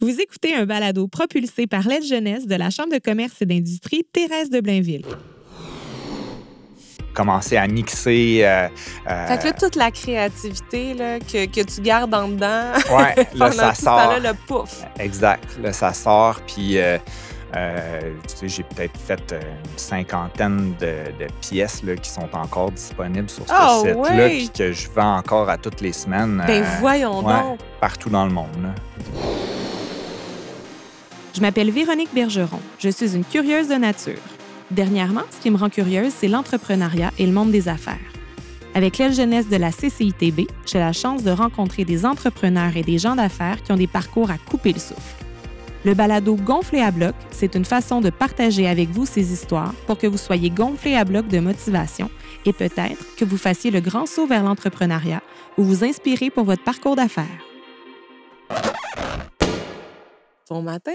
Vous écoutez un balado propulsé par l'aide jeunesse de la Chambre de commerce et d'industrie Thérèse de Blainville. Commencer à mixer. euh, euh, Fait que là, toute la créativité là, que, que tu gardes en dedans, ouais, là, ça tout sort. le pouf. Exact. Là, ça sort. Puis, euh, euh, tu sais, j'ai peut-être fait une cinquantaine de, de pièces là, qui sont encore disponibles sur ce Oh, site-là, ouais. puis que je vends encore à toutes les semaines. Ben euh, voyons ouais, donc. Partout dans le monde. là. Je m'appelle Véronique Bergeron. Je suis une curieuse de nature. Dernièrement, ce qui me rend curieuse, c'est l'entrepreneuriat et le monde des affaires. Avec l'aile jeunesse de la CCITB, j'ai la chance de rencontrer des entrepreneurs et des gens d'affaires qui ont des parcours à couper le souffle. Le balado Gonflé à bloc, c'est une façon de partager avec vous ces histoires pour que vous soyez gonflé à bloc de motivation et peut-être que vous fassiez le grand saut vers l'entrepreneuriat ou vous inspirez pour votre parcours d'affaires. Bon matin,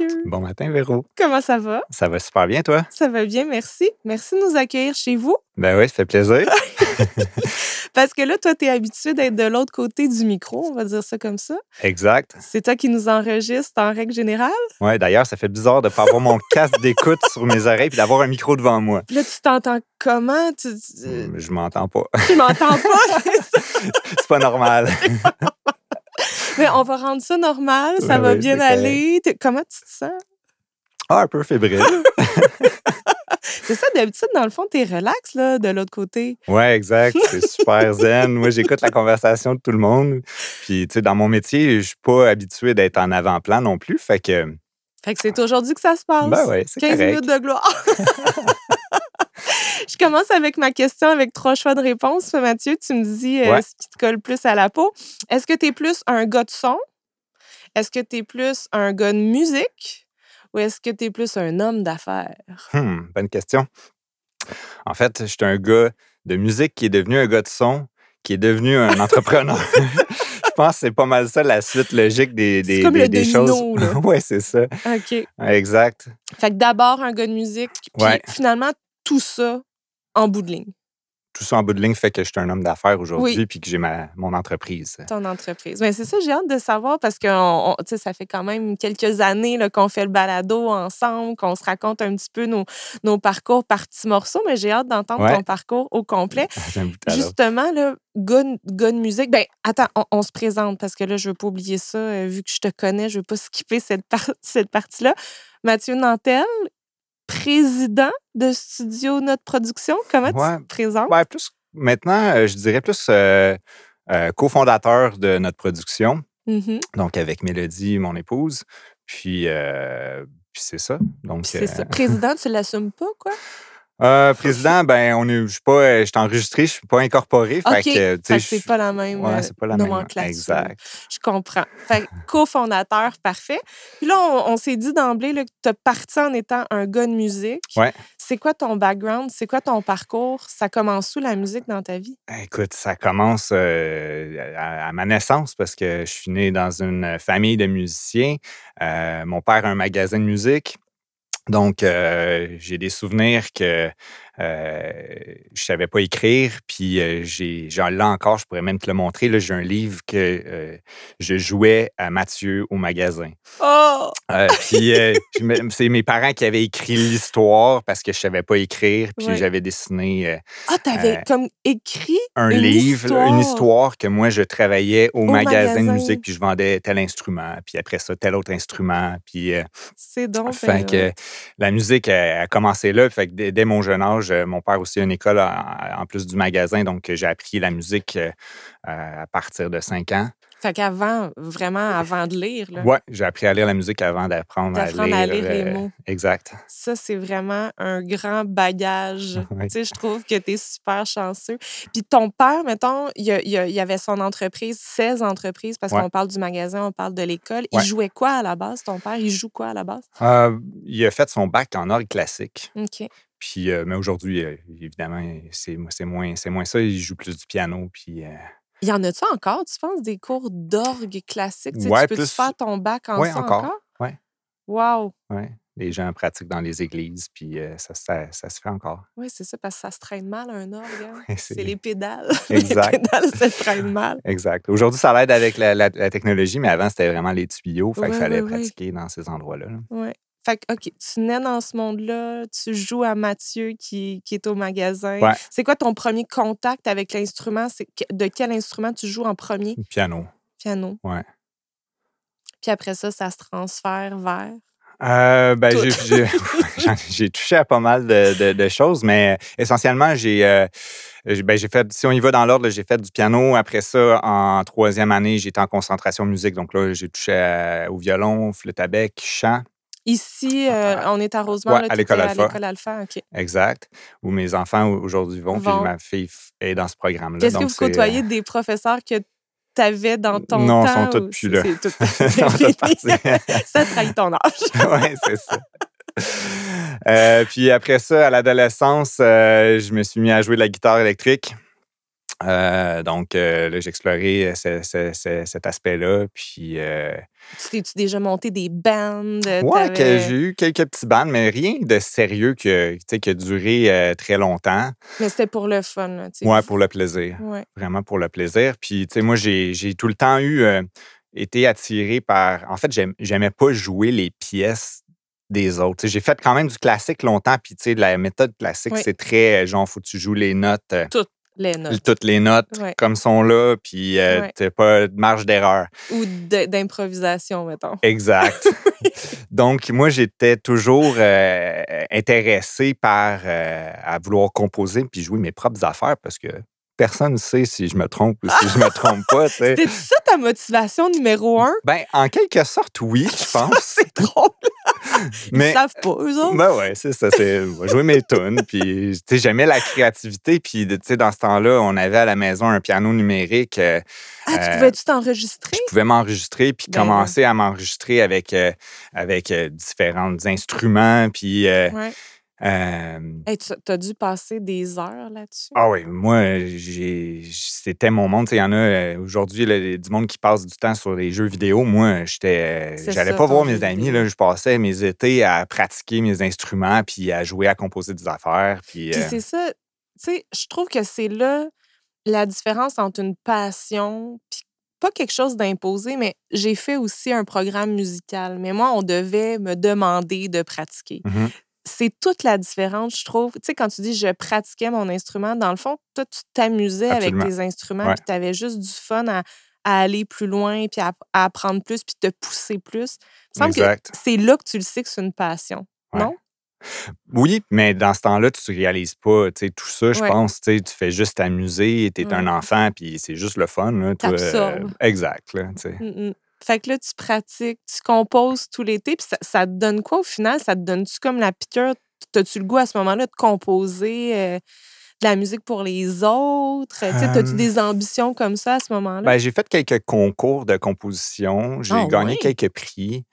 Mathieu. Bon matin, Véro. Comment ça va? Ça va super bien, toi? Ça va bien, merci. Merci de nous accueillir chez vous. Ben oui, ça fait plaisir. Parce que là, toi, tu es habitué d'être de l'autre côté du micro, on va dire ça comme ça. exact. C'est toi qui nous enregistre en règle générale? Ouais, d'ailleurs, ça fait bizarre de ne pas avoir mon casque d'écoute sur mes oreilles puis d'avoir un micro devant moi. Puis là, tu t'entends comment? Tu, tu, Hum, Je m'entends pas. tu m'entends pas? c'est ça? C'est pas normal. Mais on va rendre ça normal, ça Ouais, va oui, bien aller. Comment tu te sens? Ah, un peu fébrile. C'est ça, d'habitude, dans le fond, t'es relax, là, de l'autre côté. Ouais, exact. C'est super zen. Moi, j'écoute la conversation de tout le monde. Puis, tu sais, dans mon métier, je suis pas habitué d'être en avant-plan non plus. Fait que, Fait que c'est aujourd'hui que ça se passe. ben ouais, c'est 15 correct. minutes de gloire. Je commence avec ma question avec trois choix de réponse. Mathieu, tu me dis euh, Ouais. ce qui te colle plus à la peau. Est-ce que tu es plus un gars de son? Est-ce que tu es plus un gars de musique? Ou est-ce que tu es plus un homme d'affaires? Hmm, bonne question. En fait, je suis un gars de musique qui est devenu un gars de son, qui est devenu un entrepreneur. je pense que c'est pas mal ça la suite logique des, des, comme des- le des domino, choses. ouais, c'est ça. OK. Exact. Fait que d'abord un gars de musique, puis Ouais. finalement tout ça en bout de ligne. Tout ça en bout de ligne fait que je suis un homme d'affaires aujourd'hui Oui. puis que j'ai ma, mon entreprise. ton entreprise. Mais c'est ça, j'ai hâte de savoir parce que on- on- ça fait quand même quelques années qu'on fait le balado ensemble, qu'on se raconte un petit peu nos, nos parcours par petits morceaux, mais j'ai hâte d'entendre Ouais. ton parcours au complet. Justement, là, gars de musique, ben attends, on, on se présente parce que là, je veux pas oublier ça. euh, vu que je te connais, je veux pas skipper cette, par- cette partie-là. Mathieu Nantel, président de Studio Notre Production, comment tu te présentes? Ouais, plus maintenant, euh, je dirais plus euh, euh, cofondateur de notre production, Mhm. donc avec Mélodie, mon épouse. Puis, euh, puis c'est ça. Donc, c'est ça. Président, tu l'assumes pas, quoi? Euh, président, ben, on est, je suis pas, euh, je suis enregistré, je suis pas incorporé. Fait OK. que, tu sais, Fait que je- c'est pas la même Ouais, euh, c'est pas la même. Exact. Je comprends. Fait cofondateur, parfait. Puis là, on, on s'est dit d'emblée là, que tu as parti en étant un gars de musique. Ouais. C'est quoi ton background? C'est quoi ton parcours? Ça commence où la musique dans ta vie? Écoute, ça commence euh, à, à ma naissance parce que je suis né dans une famille de musiciens. Euh, mon père a un magasin de musique. Donc, euh, j'ai des souvenirs que euh, je savais pas écrire, puis euh, j'ai, j'en l'ai encore, je pourrais même te le montrer. Là, j'ai un livre que euh, je jouais à Mathieu au magasin. Oh! Euh, puis c'est mes parents qui avaient écrit l'histoire parce que je savais pas écrire, puis Ouais. j'avais dessiné Ah, t'avais Euh, comme écrit un Une livre, histoire. une histoire? que moi je travaillais au, Au magasin, de musique, puis je vendais tel instrument, puis après ça tel autre instrument, puis C'est donc. fait que la musique a, a commencé là, fait que dès, dès mon jeune âge, mon père aussi a une école en, en plus du magasin, donc euh, j'ai appris la musique euh, euh, à partir de 5 ans. Fait qu'avant, vraiment avant de lire, Ouais, j'ai appris à lire la musique avant d'apprendre à lire. à lire les mots. Exact. ça, c'est vraiment un grand bagage. Tu sais, je trouve que tu es super chanceux. Puis ton père, mettons, il y, avait son entreprise, 16 entreprises, parce Ouais. qu'on parle du magasin, on parle de l'école. Il Ouais. jouait quoi à la base, ton père? Il joue quoi à la base? Euh, il a fait son bac en orgue classique. OK. Puis, euh, mais aujourd'hui, euh, évidemment, c'est moins, c'est moins ça. Il joue plus du piano. Puis, euh, Il y en a-tu encore, tu penses, des cours d'orgue classique? Tu sais, Ouais, tu peux-tu plus- faire ton bac en Ouais, ça encore. encore? Ouais. Wow! ouais. les gens pratiquent dans les églises, puis ça, ça, ça se fait encore. Oui, c'est ça, parce que ça se traîne mal, un orgue. hein. C'est les pédales. Exact. Les pédales se traînent mal. Exact. Aujourd'hui, ça l'aide avec la, la- la technologie, mais avant, c'était vraiment les tuyaux. Fait qu'il fallait pratiquer dans ces endroits-là. là. Fait que, OK, tu nais dans ce monde-là, tu joues à Mathieu qui, qui est au magasin. Ouais. C'est quoi ton premier contact avec l'instrument? C'est de quel instrument tu joues en premier? Piano. Piano. Ouais. Puis après ça, ça se transfère vers. Euh, ben, j'ai, touché à pas mal de, de- de choses, mais essentiellement, j'ai, euh, ben, j'ai fait, si on y va dans l'ordre, j'ai fait du piano. Après ça, en troisième année, j'étais en concentration musique. Donc là, j'ai touché à- au violon, flûte à bec, chant. Ici, euh, on est à Rosemont. ouais, à l'école Alpha. À l'école Alpha, OK. Exact. Où mes enfants aujourd'hui vont, puis ma fille est dans ce programme-là. Qu'est-ce que vous euh, côtoyez des professeurs que tu avais dans ton Non, ils temps? sont tous ou plus là. c'est tout- sont ça trahit ton âge. oui, c'est ça. Euh, puis après ça, à l'adolescence, euh, je me suis mis à jouer de la guitare électrique. Euh, donc, euh, là, j'ai exploré ce- ce- ce- cet aspect-là. Puis, euh, Tu t'es-tu déjà monté des bands? euh, t'avais- j'ai eu quelques petits bands, mais rien de sérieux que, tu sais, qui a duré euh, très longtemps. Mais c'était pour le fun. tu sais. Ouais, pour le plaisir. Ouais. Vraiment pour le plaisir. Puis, tu sais, moi, j'ai tout le temps eu, euh, été attiré par. En fait, j'aimais pas jouer les pièces des autres. J'ai fait quand même du classique longtemps, puis tu sais, la méthode classique, Oui. c'est très euh, genre, faut que tu joues les notes, euh, Les notes. toutes les notes Ouais. comme sont là, puis euh, Ouais. t'as pas de marge d'erreur. Ou d'improvisation, mettons. Exact. Donc, moi, j'étais toujours euh, intéressé par euh, à vouloir composer puis jouer mes propres affaires parce que personne ne sait si je me trompe ou si je me trompe pas. C'était ça ta motivation numéro un? Ben, en quelque sorte, oui, je pense. C'est drôle. Ils Mais savent pas, eux autres. ben ouais, c'est ça. C'est jouer mes tunes. Puis, tu sais, j'aimais la créativité. Puis, tu sais, dans ce temps-là, on avait à la maison un piano numérique. euh, ah, tu euh, pouvais-tu t'enregistrer? je pouvais m'enregistrer puis Ben commencer à m'enregistrer avec, euh, avec euh, différents instruments. Puis, Ouais. Euh, Hey, tu as dû passer des heures là-dessus. ah oui, moi, j'ai, c'était mon monde. Il y en a euh, aujourd'hui, du monde qui passe du temps sur les jeux vidéo. Moi, j'étais, j'allais pas voir mes amis. Là, je passais mes étés à pratiquer mes instruments puis à jouer, à composer des affaires. Puis, Puis euh, c'est ça, tu sais, je trouve que c'est là la différence entre une passion puis pas quelque chose d'imposé, mais j'ai fait aussi un programme musical. Mais moi, on devait me demander de pratiquer. mhm. C'est toute la différence, je trouve. Tu sais, quand tu dis je pratiquais mon instrument, dans le fond, toi, tu t'amusais avec tes instruments, Ouais. puis tu avais juste du fun à, à aller plus loin, puis à, à apprendre plus, puis te pousser plus. Il me semble que c'est là que tu le sais que c'est une passion. Ouais. Non? Oui, mais dans ce temps-là, tu ne réalises pas tu sais, tout ça, je Ouais. pense. Tu sais, tu fais juste t'amuser, tu es un Ouais. enfant, puis c'est juste le fun. Là, toi, euh, T'absorbes. exact. Là, tu sais. Mm, mm. Fait que là, tu pratiques, tu composes tout l'été, puis ça, ça te donne quoi au final? Ça te donne-tu comme la piqûre? T'as-tu le goût à ce moment-là de composer euh, de la musique pour les autres? T'as-tu des ambitions comme ça à ce moment-là? Ben, j'ai fait quelques concours de composition. J'ai Ah, gagné quelques prix.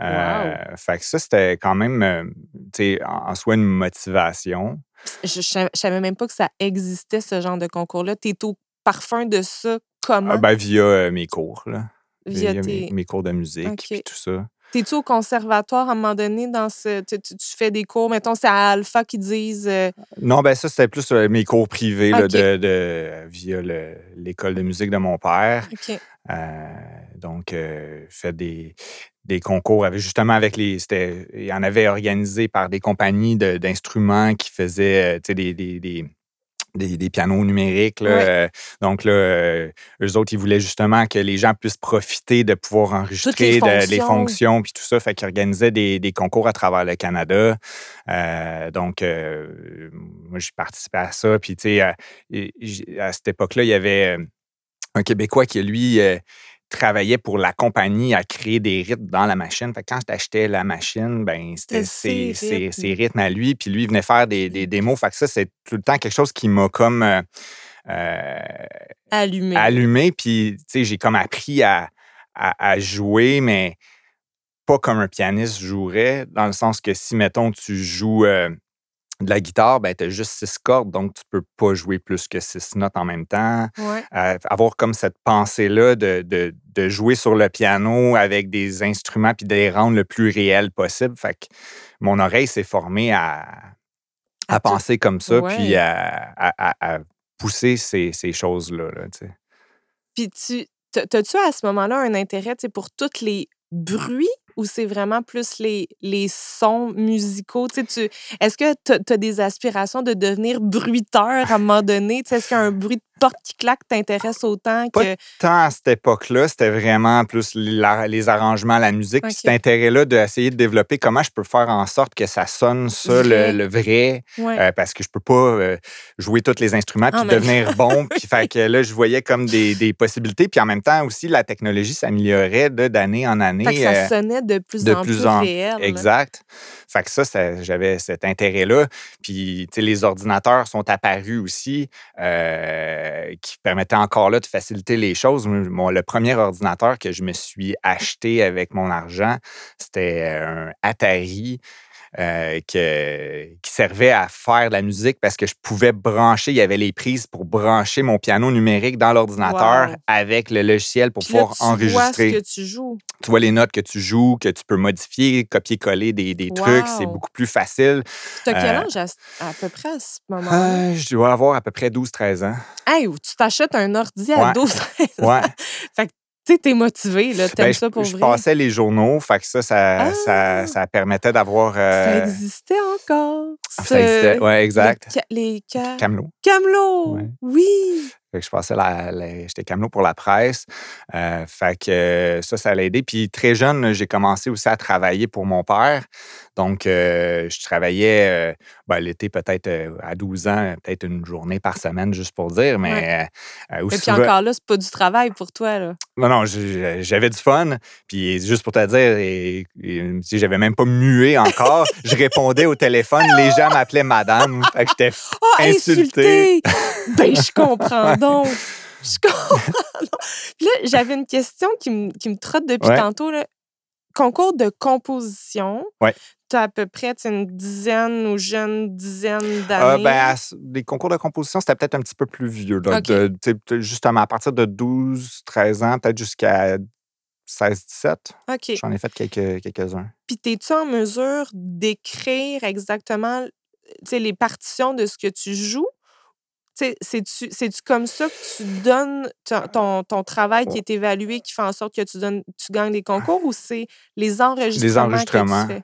Euh, Fait que ça, c'était quand même, euh, en soi, une motivation. je, je savais- je savais même pas que ça existait, ce genre de concours-là. T'es au parfum de ça comment? Euh, ben, via mes cours, là. Via mes, tes... mes cours de musique, puis tout ça. T'es-tu au conservatoire à un moment donné dans ce. Tu, tu- tu fais des cours, mettons, c'est à Alpha qui disent. euh, Non, ben ça, c'était plus euh, mes cours privés là, de, de- via le- l'école de musique de mon père. Euh, donc, fait des, des concours avec, justement avec les. c'était- Il y en avait organisé par des compagnies de- d'instruments qui faisaient des, des- des pianos numériques. là. Ouais. Euh, Donc, là, euh, eux autres, ils voulaient justement que les gens puissent profiter de pouvoir enregistrer les de- les fonctions. fonctions puis tout ça. Fait qu'ils organisaient des, des concours à travers le Canada. Euh, donc, moi, j'ai participé à ça. Puis, tu sais, à, cette époque-là, il y avait un Québécois qui, lui, travaillait pour la compagnie à créer des rythmes dans la machine. Fait que quand j'achetais la machine, ben c'était ses, ses ses- rythmes. à lui. Puis lui, il venait faire des, des démos. Fait que ça, c'est tout le temps quelque chose qui m'a comme euh, euh, Allumé. allumé. Puis, tu sais, j'ai comme appris à, à- à jouer, mais pas comme un pianiste jouerait, dans le sens que si, mettons, tu joues, euh, de la guitare, ben, tu as juste six cordes, donc tu peux pas jouer plus que six notes en même temps. Ouais. Euh, avoir comme cette pensée-là de, de- de jouer sur le piano avec des instruments puis de les rendre le plus réel possible. Fait que mon oreille s'est formée à, à, À tout- penser comme ça, Ouais. puis à, à- à- à pousser ces, ces choses-là. là. Puis tu t'as-tu à ce moment-là un intérêt pour tous les bruits ou c'est vraiment plus les, les sons musicaux? Tu Est-ce que tu as, des aspirations de devenir bruiteur à un moment donné? Tu sais, Est-ce qu'un bruit de porte qui claque t'intéresse autant Pas que. Tant à cette époque-là, c'était vraiment plus la- les arrangements, la musique, puis Ok. cet intérêt-là d'essayer de développer comment je peux faire en sorte que ça sonne ça, Vrai. le, le vrai, Ouais. Euh, parce que je peux pas euh, jouer tous les instruments En puis devenir bon. Puis fait que là, je voyais comme des, des possibilités. Puis en même temps aussi, la technologie s'améliorait d'année en année. Fait que ça euh, sonnait de plus de en plus plus en- réel. Exact. Fait que ça, ça- j'avais cet intérêt-là. Puis, tu sais, les ordinateurs sont apparus aussi, euh, qui permettaient encore là de faciliter les choses. Le premier ordinateur que je me suis acheté avec mon argent, c'était un Atari. Euh, que- qui servait à faire de la musique parce que je pouvais brancher, il y avait les prises pour brancher mon piano numérique dans l'ordinateur Wow. avec le logiciel pour Puis là, pouvoir tu vois ce enregistrer que tu joues. tu vois les notes que tu joues, que tu peux modifier, copier-coller des, des trucs. C'est beaucoup plus facile. Tu as quel Euh, âge à, à peu près à ce moment-là? Euh, je dois avoir à peu près 12-13 ans. Hey, ou tu t'achètes un ordi à Ouais. 12 Ouais. Tu sais, t'es motivé, là. T'aimes Ben, ça je, pour je vrai? passais les journaux, fait que ça, ça, Ah! ça, ça permettait d'avoir. Ça euh, existait encore. ça ce- existait. Ouais, exact. le les ca- Camelot. Camelots. Ouais. Oui. Fait que je passais la, la- j'étais camelot pour la presse. Euh, fait que euh, ça, ça l'a aidé. Puis très jeune, j'ai commencé aussi à travailler pour mon père. Donc, euh, je travaillais ben, l'été peut-être euh, à 12 ans, peut-être une journée par semaine, juste pour dire. Mais euh, euh, Et puis encore là, c'est pas du travail pour toi, là. Non, non, j'avais du fun. Puis juste pour te dire, et, et, si j'avais même pas mué encore, je répondais au téléphone. Les gens m'appelaient madame. Fait que j'étais Oh, Insulté. insulté! ben, je comprends donc. Je comprends donc. Puis là, j'avais une question qui me, qui me trotte depuis Ouais. tantôt, là. Concours de composition. Ouais. Tu as à peu près une dizaine ou jeune dizaine Euh, d'années? ben, à ce- des concours de composition, c'était peut-être un petit peu plus vieux. là, de- justement, à partir de 12, 13 ans, peut-être jusqu'à 16, 17. OK. J'en ai fait quelques, quelques-uns. Puis, es-tu en mesure d'écrire exactement tu sais, les partitions de ce que tu joues? C'est-tu comme ça que tu donnes ton, ton, ton travail qui est évalué, qui fait en sorte que tu, donnes, tu gagnes des concours ou c'est les enregistrements, enregistrements. que tu fais?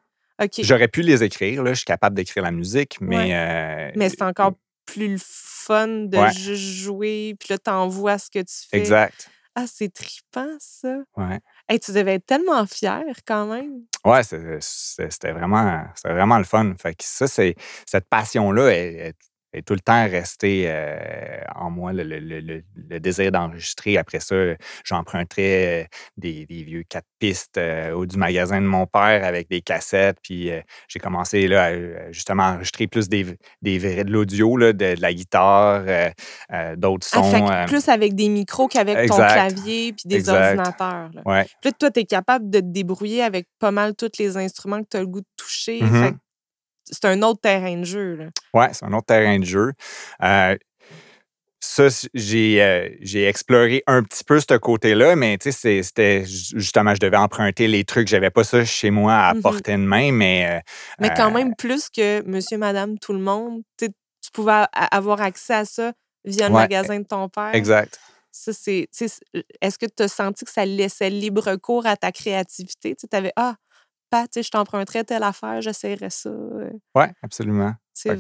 J'aurais pu les écrire. Là, je suis capable d'écrire la musique, mais. Ouais. euh, Mais c'est encore plus le fun de Ouais. juste jouer, puis là, t'envoies ce que tu fais. Exact. Ah, c'est trippant, ça. Ouais. Hey, tu devais être tellement fier, quand même. Ouais, c'était vraiment, vraiment le fun. Fait que ça, c'est cette passion-là est, est- est tout le temps restée euh, en moi, le, le- le- le- le désir d'enregistrer. Après ça, j'emprunterais euh, des, des vieux quatre pistes euh, au du magasin de mon père avec des cassettes. Puis euh, j'ai commencé là, à, justement à enregistrer plus des, des de l'audio, de, de la guitare, d'autres Ah, sons. fait plus avec des micros qu'avec ton clavier puis des Exact. ordinateurs. là. ouais. Puis là, toi, tu es capable de te débrouiller avec pas mal tous les instruments que tu as le goût de toucher. Mhm. Fait que c'est un autre terrain de jeu. Là. Ouais, c'est un autre terrain de jeu. Euh, ça, j'ai euh, j'ai exploré un petit peu ce côté-là, mais tu sais, c'était ju- justement, je devais emprunter les trucs. J'avais pas ça chez moi à Mhm. portée de main, mais. euh, Mais quand même plus que monsieur, madame, tout le monde. Tu pouvais a- avoir accès à ça via le Ouais, magasin de ton père. Exact. Ça, c'est- Est-ce que tu as senti que ça laissait libre cours à ta créativité? Tu avais Ah, Pat, je t'emprunterais telle affaire, j'essaierais ça. euh, Oui, absolument. Ça,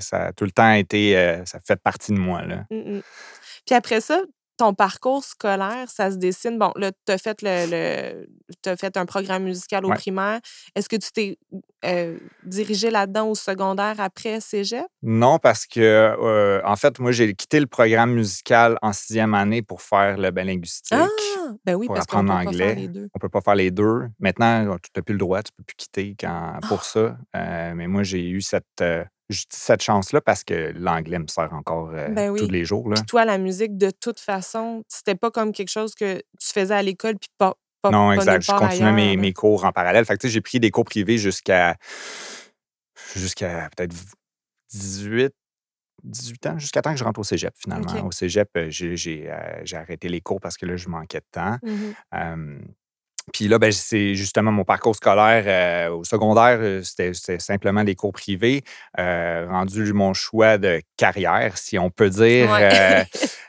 ça a tout le temps été. euh, ça fait partie de moi, là. Mm, mm. Puis après ça, ton parcours scolaire, ça se dessine. Bon, là, tu as fait le, le t'as fait un programme musical au Ouais. primaire. Est-ce que tu t'es euh, dirigé là-dedans au secondaire après Cégep? Non, parce que, euh, en fait, moi, j'ai quitté le programme musical en sixième année pour faire le bain linguistique. Ah! Ben oui, pour parce qu'on peut apprendre pas faire les deux. On peut pas faire les deux. Maintenant, tu n'as plus le droit, tu peux plus quitter quand, Ah! pour ça. Euh, mais moi, j'ai eu cette, je dis cette chance-là parce que l'anglais me sert encore euh, Ben oui. tous les jours. Là. Puis toi, la musique, de toute façon, c'était pas comme quelque chose que tu faisais à l'école puis pas, pas, Non, pas exact. Je continuais mes, mes cours en parallèle. Fait que, tu sais, j'ai pris des cours privés jusqu'à jusqu'à peut-être 18, 18 ans, jusqu'à temps que je rentre au cégep, finalement. Au cégep, euh, j'ai euh, j'ai arrêté les cours parce que là, je manquais de temps. Euh, puis là, ben, c'est justement mon parcours scolaire euh, au secondaire, euh, c'était simplement des cours privés. Euh, rendu mon choix de carrière, si on peut dire. Ouais.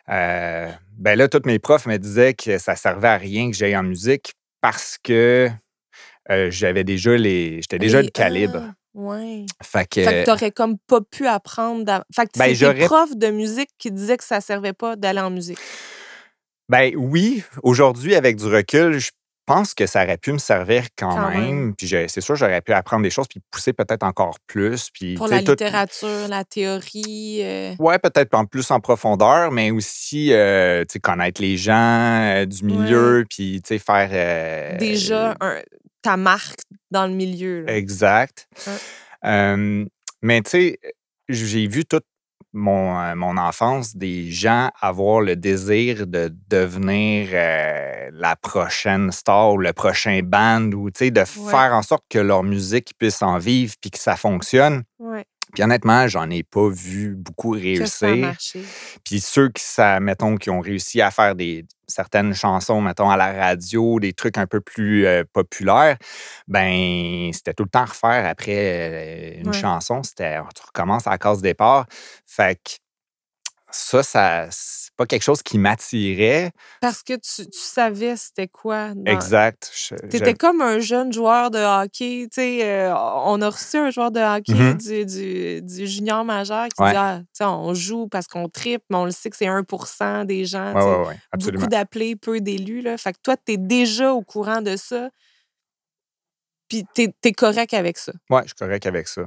euh, ben là, tous mes profs me disaient que ça servait à rien que j'aille en musique parce que j'avais déjà les. J'étais déjà de calibre. ouais. Fait que. Fait que t'aurais comme pas pu apprendre. Fait que Ben, c'est j'aurais- profs de musique qui disaient que ça servait pas d'aller en musique. Ben oui, aujourd'hui, avec du recul, je pense que ça aurait pu me servir quand, Quand même. même. Puis c'est sûr, j'aurais pu apprendre des choses puis pousser peut-être encore plus. Puis, Pour la tout- littérature, la théorie. euh, Ouais, peut-être en plus en profondeur, mais aussi euh, connaître les gens euh, du milieu, puis faire. euh, déjà un- ta marque dans le milieu. là. Exact. Ouais. Euh, mais tu sais, j'ai vu toute mon, euh, mon enfance des gens avoir le désir de devenir euh, la prochaine star ou le prochain band ou tu sais, de faire en sorte que leur musique puisse en vivre puis que ça fonctionne. Ouais, Puis honnêtement, j'en ai pas vu beaucoup réussir. Puis ceux qui, ça, mettons, qui ont réussi à faire des certaines chansons, mettons, à la radio, des trucs un peu plus euh, populaires, ben c'était tout le temps refaire après euh, une Ouais. chanson. C'était, tu recommences à la case départ. Fait que ça, ça c'est pas quelque chose qui m'attirait. Parce que tu, tu savais c'était quoi. dans- Exact. T'étais je- comme un jeune joueur de hockey. Tu euh, on a reçu un joueur de hockey Mhm. du, du, du junior majeur qui Ouais. dit ah, tu on joue parce qu'on tripe, mais on le sait que c'est 1% des gens. Ouais, tu ouais. Beaucoup d'appelés, peu d'élus. Fait que toi, t'es déjà au courant de ça. Puis t'es es correct avec ça. Ouais, je suis correct avec ça.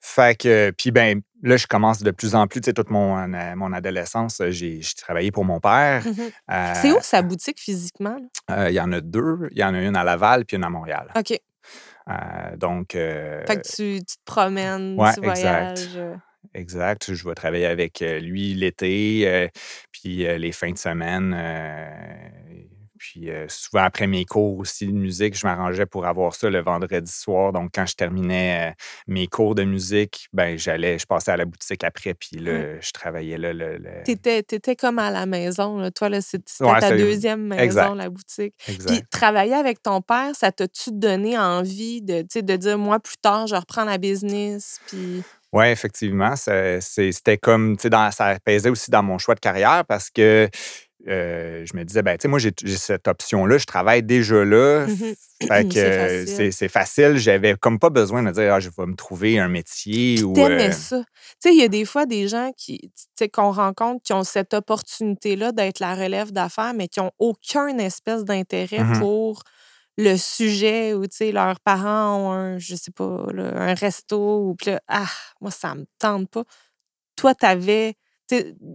Fait que, puis ben, là, je commence de plus en plus, tu sais, toute mon, euh, mon adolescence, euh, j'ai travaillé pour mon père. Euh, C'est où sa boutique physiquement? Euh, Il y en a deux. Il y en a une à Laval puis une à Montréal. OK. Euh, donc, euh, Fait que tu, tu te promènes, ouais, tu exact. voyages. euh. exact. Je vais travailler avec euh, lui l'été, euh, puis euh, les fins de semaine. Puis euh, souvent après mes cours aussi de musique, je m'arrangeais pour avoir ça le vendredi soir. Donc, quand je terminais euh, mes cours de musique, ben j'allais, je passais à la boutique après, puis là, je travaillais là. Le- T'étais, t'étais comme à la maison. Là. Toi, là, c'était Ouais, ta deuxième maison, exact. la boutique. Exact. Puis travailler avec ton père, ça t'a-tu donné envie de, de dire, moi, plus tard, je reprends la business? Puis... Oui, effectivement. C'était comme, tu sais, ça pesait aussi dans mon choix de carrière parce que euh, je me disais, ben, tu sais, moi, j'ai cette option-là, je travaille déjà là. Mhm. Fait que C'est facile. J'avais comme pas besoin de dire, ah, je vais me trouver un métier ou. Euh, ça. Tu sais, il y a des fois des gens qui, qu'on rencontre qui ont cette opportunité-là d'être la relève d'affaires, mais qui ont aucun espèce d'intérêt Mhm. pour le sujet ou, tu sais, leurs parents ont un, je sais pas, là, un resto ou, puis là, ah, moi, ça me tente pas. Toi, t'avais, tu sais,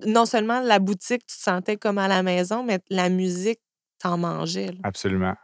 non seulement la boutique, tu te sentais comme à la maison, mais la musique, t'en mangeais. là. Absolument.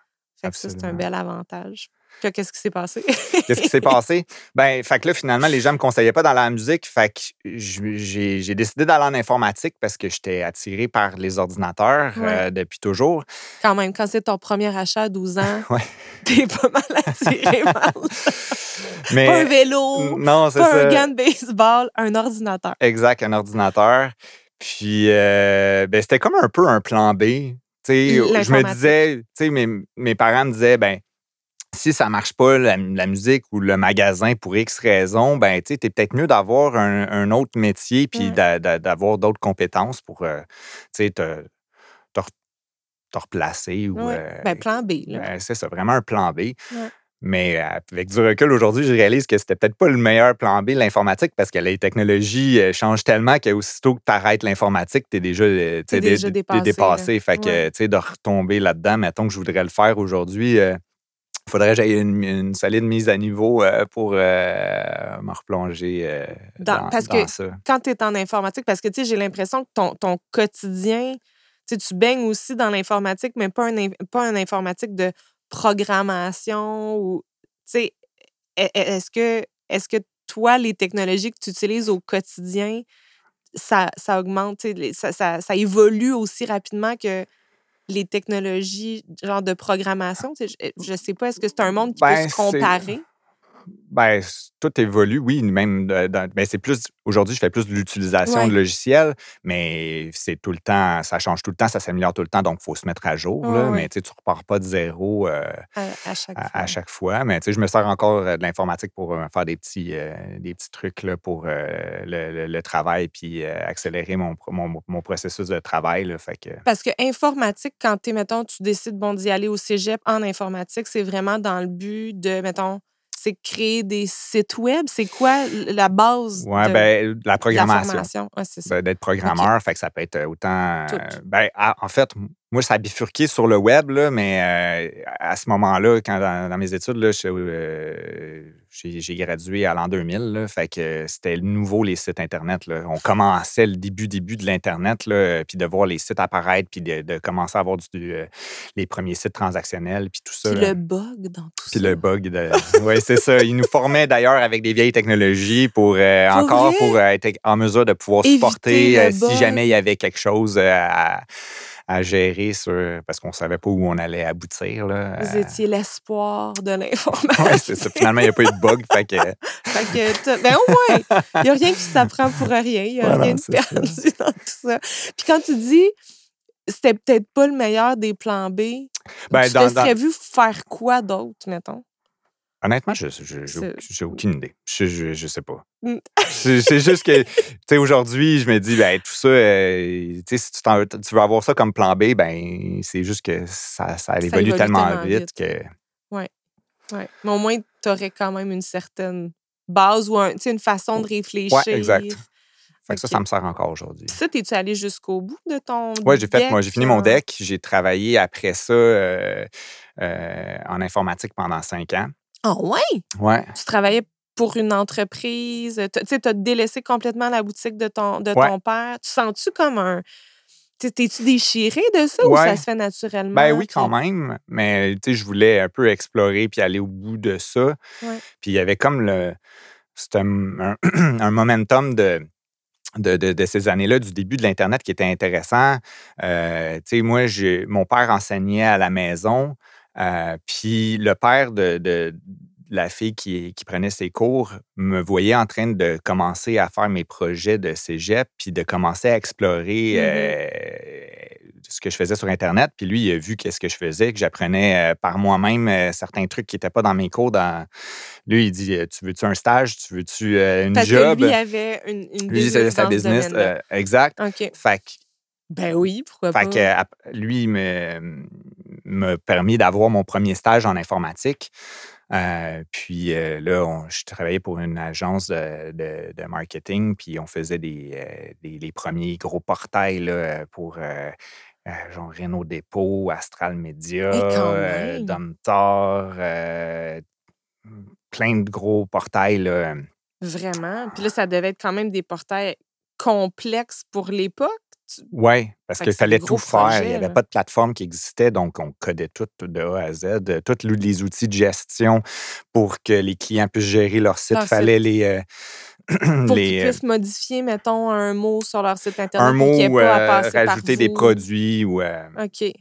Fait que ça, c'est un bel avantage. Qu'est-ce qui s'est passé? Qu'est-ce qui s'est passé? Ben, fait que là, finalement, les gens me conseillaient pas dans la musique. Fait que j'ai décidé d'aller en informatique parce que j'étais attiré par les ordinateurs euh, depuis toujours. Quand même, quand c'est ton premier achat à 12 ans, Ouais. t'es pas mal attiré par Mais Pas un vélo, non, pas ça. un gant de baseball, un ordinateur. Exact, un ordinateur. Puis, euh, ben, c'était comme un peu un plan B. Tu sais, je me disais, mes, mes parents me disaient, ben, si ça marche pas, la, la musique ou le magasin pour X raison, ben, tu sais, t'es peut-être mieux d'avoir un, un autre métier puis d'a- d'avoir d'autres compétences pour, euh, tu sais, te, te, te replacer. Ou, euh, Ben, plan B. Là. ben, c'est ça, vraiment un plan B. Mais euh, avec du recul aujourd'hui, je réalise que c'était peut-être pas le meilleur plan B, l'informatique, parce que les technologies euh, changent tellement qu'aussitôt que tu arrêtes l'informatique, tu es déjà, euh, dé- déjà dé- dépassé, dépassé. Fait que, Ouais. tu sais, de retomber là-dedans, mettons que je voudrais le faire aujourd'hui, il faudrait que j'aie une, une solide mise à niveau euh, pour euh, me replonger euh, Dans- dans, parce dans que- ça. Quand tu es en informatique, parce que tu sais, j'ai l'impression que ton, ton quotidien, tu baignes aussi dans l'informatique, mais pas un, pas un informatique de programmation ou, tu sais, e- e- est-ce que, est-ce que toi, les technologies que tu utilises au quotidien, ça, ça augmente, ça, ça, ça évolue aussi rapidement que les technologies, genre de programmation? Je, je sais pas, est-ce que c'est un monde qui Ben, peut se comparer? Ben, tout évolue, oui, même dans- ben, c'est plus aujourd'hui, je fais plus de l'utilisation Ouais. de logiciels, mais c'est tout le temps, ça change tout le temps, ça s'améliore tout le temps, donc il faut se mettre à jour. Ouais, là, ouais. Mais tu ne repars pas de zéro euh, À, à chaque fois. à, à chaque fois. Mais tu sais, je me sers encore euh, de l'informatique pour euh, faire des petits, euh, des petits trucs là, pour le, le- le travail puis accélérer mon, mon, mon processus de travail. Là, fait que, Parce que informatique, quand tu mettons, tu décides bon, d'y aller au cégep en informatique, c'est vraiment dans le but de, mettons, c'est créer des sites web? C'est quoi la base ouais, de, ben, la programmation. Ouais. Ben, d'être programmeur, fait que ça peut être autant. Tout. euh, ben, à- en fait, moi, ça a bifurqué sur le web, là, mais euh, à ce moment-là, quand dans, dans mes études, là, je- euh, j'ai gradué à l'an 2000, là, fait que c'était nouveau les sites Internet. Là. On commençait le début, début de l'Internet, puis de voir les sites apparaître, puis de, de commencer à avoir du, euh, les premiers sites transactionnels, puis tout ça. Puis le bug dans tout Puis ça. le bug de. oui, c'est ça. Ils nous formaient d'ailleurs avec des vieilles technologies pour euh, Pour encore vrai? pour euh, être en mesure de pouvoir Éviter supporter bug. si jamais il y avait quelque chose à, à gérer sur. Parce qu'on savait pas où on allait aboutir. Là. Vous Euh, étiez l'espoir de l'information. c'est ça. Finalement, il n'y a pas eu de bug. Fait que, Fait que ben au moins, il n'y a rien qui s'apprend pour rien. Il n'y a Voilà, rien de ça. perdu dans tout ça. Puis quand tu dis c'était peut-être pas le meilleur des plans B, Ben, tu dans- te serais dans- vu faire quoi d'autre, mettons? Honnêtement, je j'ai aucune idée. Je, je, je sais pas. Mm. C'est juste que, tu sais, aujourd'hui, je me dis, ben, tout ça, euh, tu sais, si tu, veux avoir ça comme plan B, ben, c'est juste que ça, ça évolue évolue tellement, tellement vite, vite. que. Ouais. Mais au moins, tu aurais quand même une certaine base ou un, une façon de réfléchir. Ouais, exact. Fait que ça, ça me sert encore aujourd'hui. Ça, t'es-tu allé jusqu'au bout de ton. Oui, j'ai fait, moi, j'ai fini mon deck. J'ai travaillé après ça euh, euh, en informatique pendant cinq ans. Ah ouais? Ouais. Tu travaillais pour une entreprise. Tu sais, tu as délaissé complètement la boutique de ton, de Ouais. ton père. Tu sens-tu comme un. T'es-tu déchiré de ça ou ça se fait naturellement? Ben oui, quand même. Mais tu sais, je voulais un peu explorer puis aller au bout de ça. Ouais. Puis il y avait comme le. C'était un, un- un momentum de. De, de- de ces années-là, du début de l'Internet qui était intéressant. Euh, tu sais, moi, mon père enseignait à la maison, euh, puis le père de, de- de la fille qui, qui prenait ses cours me voyait en train de commencer à faire mes projets de cégep, puis de commencer à explorer Mhm. euh, ce que je faisais sur Internet. Puis lui, il a vu qu'est-ce que je faisais, que j'apprenais euh, par moi-même certains trucs qui n'étaient pas dans mes cours. Dans... Lui, il dit Tu veux-tu un stage? Tu veux-tu une Parce job? que lui avait une, une Lui, business sa business. euh, exact. OK. Fait que Ben oui, pourquoi fait pas? que, ap- lui, il me, m'a permis d'avoir mon premier stage en informatique. Euh, puis euh, là, on- je travaillais pour une agence de, de- de marketing, puis on faisait des, euh, des- les premiers gros portails là, pour genre Renault Dépôt, Astral Media! Domtar, plein de gros portails. Là. Vraiment? Puis là, ça devait être quand même des portails complexes pour l'époque? Oui, parce qu'il fallait tout faire. Il n'y avait là. pas de plateforme qui existait, donc on codait tout de A à Z. euh, Tous les outils de gestion pour que les clients puissent gérer leur site. Il fallait les. euh, Pour les, qu'ils euh, puissent modifier, mettons, un mot sur leur site Internet. un mot, à euh, rajouter des produits. Ou, euh, OK.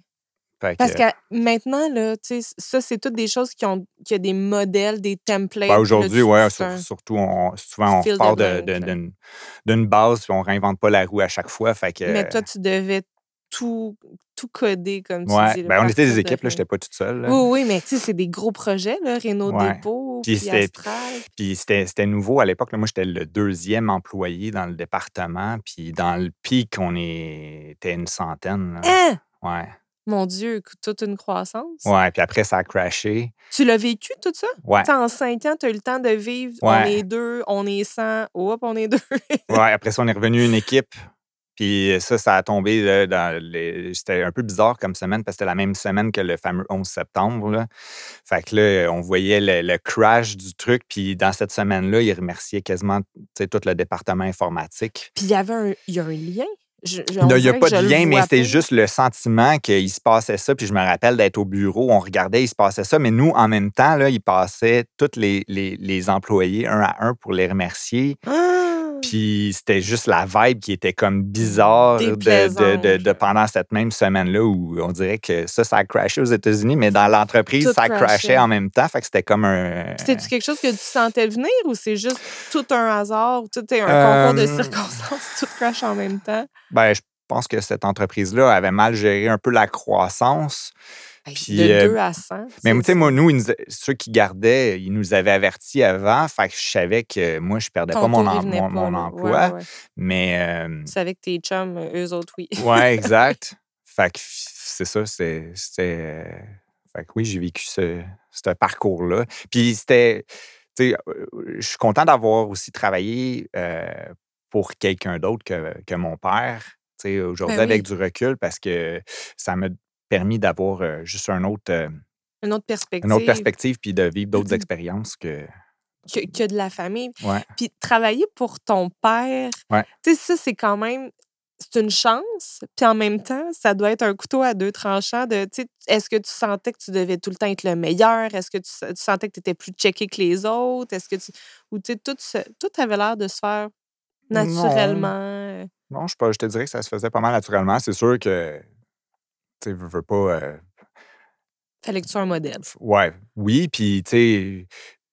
Fait Parce que, maintenant, là, ça, c'est toutes des choses qui ont, qui ont des modèles, des templates. ben, là, Aujourd'hui, sur- un- surtout, on, souvent, on de de- de- là. d'une base puis on ne réinvente pas la roue à chaque fois. Fait que, Mais toi, tu devais tout, tout coder, comme tu ouais, dis. là, ben, on était des de équipes, là, rien. je n'étais pas toute seule. là. Oui, oui, mais tu sais, c'est des gros projets, là, Renault Ouais. Dépôt, Puis puis, c'était- Astral. Puis c'était c'était nouveau à l'époque. là. Moi, j'étais le deuxième employé dans le département. Puis dans le pic, on était une centaine. là. Hein? Ouais. Mon Dieu, toute une croissance. Ouais. Puis après, ça a crashé. Tu l'as vécu, tout ça? Ouais. En cinq ans, tu as eu le temps de vivre. On Ouais. est deux, on est 100. Hop, on est deux. Ouais. Après ça, on est revenu une équipe. Puis ça, ça a tombé là, dans les... C'était un peu bizarre comme semaine parce que c'était la même semaine que le fameux 11 septembre. Là. Fait que là, on voyait le, le crash du truc. Puis dans cette semaine-là, ils remerciaient quasiment tout le département informatique. Puis il y avait un, il y a un lien. Je, je- on Non, Il n'y a pas de lien, mais pas. juste le sentiment qu'il se passait ça. Puis je me rappelle d'être au bureau, on regardait, il se passait ça. Mais nous, en même temps, là, il passait tous les, les, les employés un à un pour les remercier. Ah! Puis c'était juste la vibe qui était comme bizarre de, de, Déplaisante, de- de là. pendant cette même semaine-là où on dirait que ça, ça a crashé aux États-Unis, mais dans l'entreprise, ça crashait. crashait en même temps. Fait que c'était comme un. C'était-tu quelque chose que tu sentais venir ou c'est juste tout un hasard, tout est un concours de Euh, circonstances, tout crash en même temps? Ben, je pense que cette entreprise-là avait mal géré un peu la croissance. Puis, de euh, 2 à 100. Mais tu sais, moi, nous, ceux qui gardaient, ils nous avaient avertis avant. Fait que je savais que moi, je perdais ton pas mon, mon, emploi. Ouais, ouais, ouais. Mais, euh, Tu savais que tes chums, euh, eux autres, oui. ouais, exact. fait que c'est ça, c'est- c'était. euh, Fait que oui, j'ai vécu ce, ce parcours-là. Puis c'était. Tu sais, euh, je suis content d'avoir aussi travaillé euh, pour quelqu'un d'autre que, que mon père. Aujourd'hui, Ben oui. avec du recul, parce que ça m'a permis d'avoir euh, juste un autre, euh, Une autre perspective. une autre perspective puis de vivre d'autres expériences que. que, que de la famille. Ouais. Puis travailler pour ton père, Ouais. tu sais, ça, c'est quand même, c'est une chance. Puis en même temps, ça doit être un couteau à deux tranchants de, tu sais, est-ce que tu sentais que tu devais tout le temps être le meilleur? Est-ce que tu, tu sentais que tu étais plus checké que les autres? Est-ce que tu, ou tu sais, tout, tout avait l'air de se faire naturellement. euh, Non, je, pas- je te dirais que ça se faisait pas mal naturellement. C'est sûr que. Tu veux, veux pas. euh, Fallait que tu sois un modèle. Ouais, oui, puis tu sais,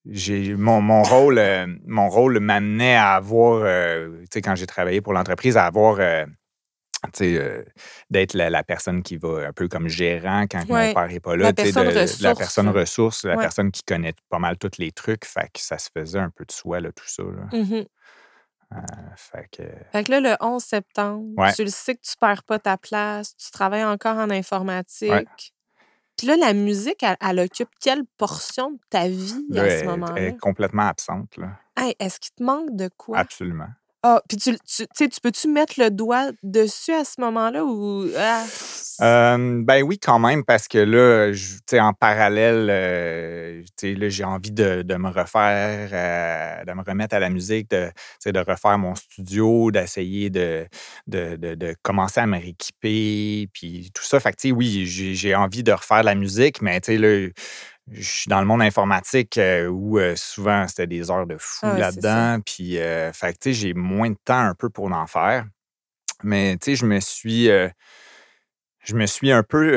j'ai mon, mon rôle, euh, mon rôle m'amenait à avoir, euh, tu sais, quand j'ai travaillé pour l'entreprise, à avoir, euh, tu sais, d'être la, la personne qui va un peu comme gérant quand Ouais, mon père n'est pas là, la personne de- la ressource, personne ressource, la Ouais. personne qui connaît pas mal tous les trucs, fait que ça se faisait un peu de soi, là, tout ça, là. Mhm. Fait que, Fait que là, le 11 septembre, Ouais. tu le sais que tu perds pas ta place, tu travailles encore en informatique. Puis là, la musique, elle, elle occupe quelle portion de ta vie là, à elle- ce elle moment-là? est complètement absente, là. Hey, Est-ce qu'il te manque de quoi? Absolument. Ah, puis tu, tu, tu peux-tu mettre le doigt dessus à ce moment-là ou. Ah, ben oui, quand même, parce que là, en parallèle, euh, j'ai envie de, de me refaire, euh, de me remettre à la musique, de, de refaire mon studio, d'essayer de, de, de- commencer à me rééquiper, puis tout ça. Fait que, oui, j'ai envie de refaire de la musique, mais tu sais, là, je suis dans le monde informatique euh, où euh, souvent c'était des heures de fou Ah là-dedans, puis, euh, fait que, tu sais, j'ai moins de temps un peu pour en faire. Mais, tu sais, je me suis. euh, je me suis un peu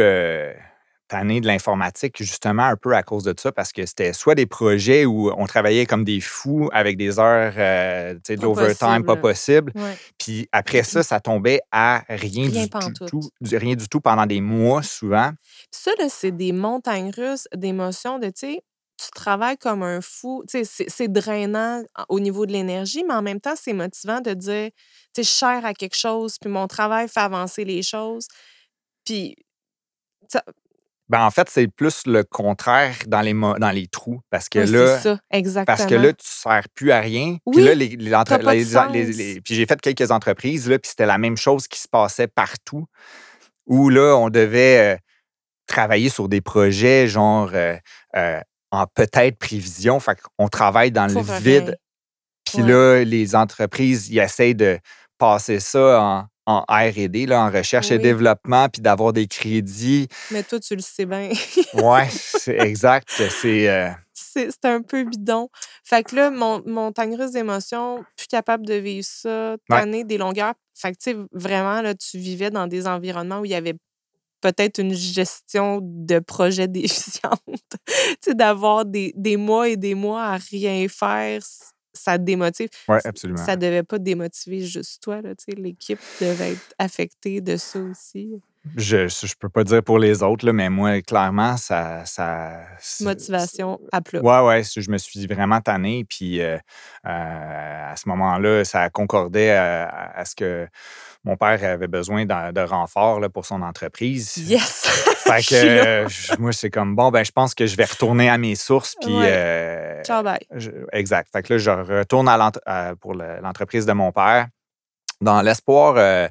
tanné de l'informatique, justement, un peu à cause de ça, parce que c'était soit des projets où on travaillait comme des fous avec des heures euh, d'overtime pas possible. ouais. Puis après ça, ça tombait à rien, Rien du tout, pantoute. tout- du- rien du tout pendant des mois, souvent. Ça, c'est des montagnes russes d'émotions de, tu sais, tu travailles comme un fou. C'est- drainant au niveau de l'énergie, mais en même temps, c'est motivant de dire, tu sais, je sers à quelque chose, puis mon travail fait avancer les choses. Puis, Ben, en fait, c'est plus le contraire dans les, dans les trous, parce que là, ça, exactement. Parce que là, tu ne sers plus à rien. Oui, puis là, les, les entre- puis j'ai fait quelques entreprises, là, puis c'était la même chose qui se passait partout, où là, on devait euh, travailler sur des projets, genre euh, euh, en peut-être prévision. Fait qu'on travaille dans le vide. Puis Ouais. là, les entreprises, ils essayent de passer ça en, en R&D, là, en recherche et développement, puis d'avoir des crédits. Mais toi, tu le sais bien. Ouais, c'est exact. C'est... euh, c'est un peu bidon. Fait que là, mon, montagne russe d'émotions, plus capable de vivre ça, tanné des longueurs. Fait que, tu sais, vraiment, là, tu vivais dans des environnements où il y avait peut-être une gestion de projet déficiente. tu sais, d'avoir des, des mois et des mois à rien faire, ça démotive. ouais, C- absolument. Ça devait pas démotiver juste toi, l'équipe devait être affectée de ça aussi. Je, je peux pas dire pour les autres, là, mais moi, clairement, ça. ça Motivation à plat. Ouais, c'est- je me suis vraiment tanné. Puis euh, euh, à ce moment-là, ça concordait à- à ce que mon père avait besoin de, de renfort là, pour son entreprise. Yes! Fait que euh, moi, c'est comme bon, ben, je pense que je vais retourner à mes sources. Puis. Ouais. euh, Ciao, bye. je- exact. Fait que là, je retourne à à- pour le- l'entreprise de mon père dans l'espoir euh,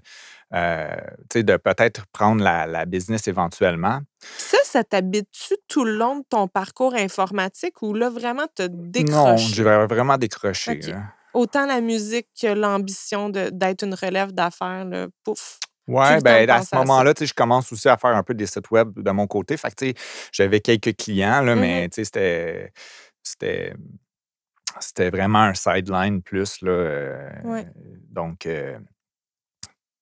euh, de peut-être prendre la, la business éventuellement. Ça, ça t'habite-tu tout le long de ton parcours informatique ou là, vraiment, t'as Non, décroché? j'ai vraiment décroché. Ok. là. Autant la musique que l'ambition d'être une relève d'affaires, pouf. De ben, à ce moment-là, tu sais, je commence aussi à faire un peu des sites web de mon côté. Fait que, tu sais, j'avais quelques clients, là, Mhm. mais tu sais, c'était. C'était. c'était vraiment un sideline plus. Là, euh, Ouais. Donc, euh,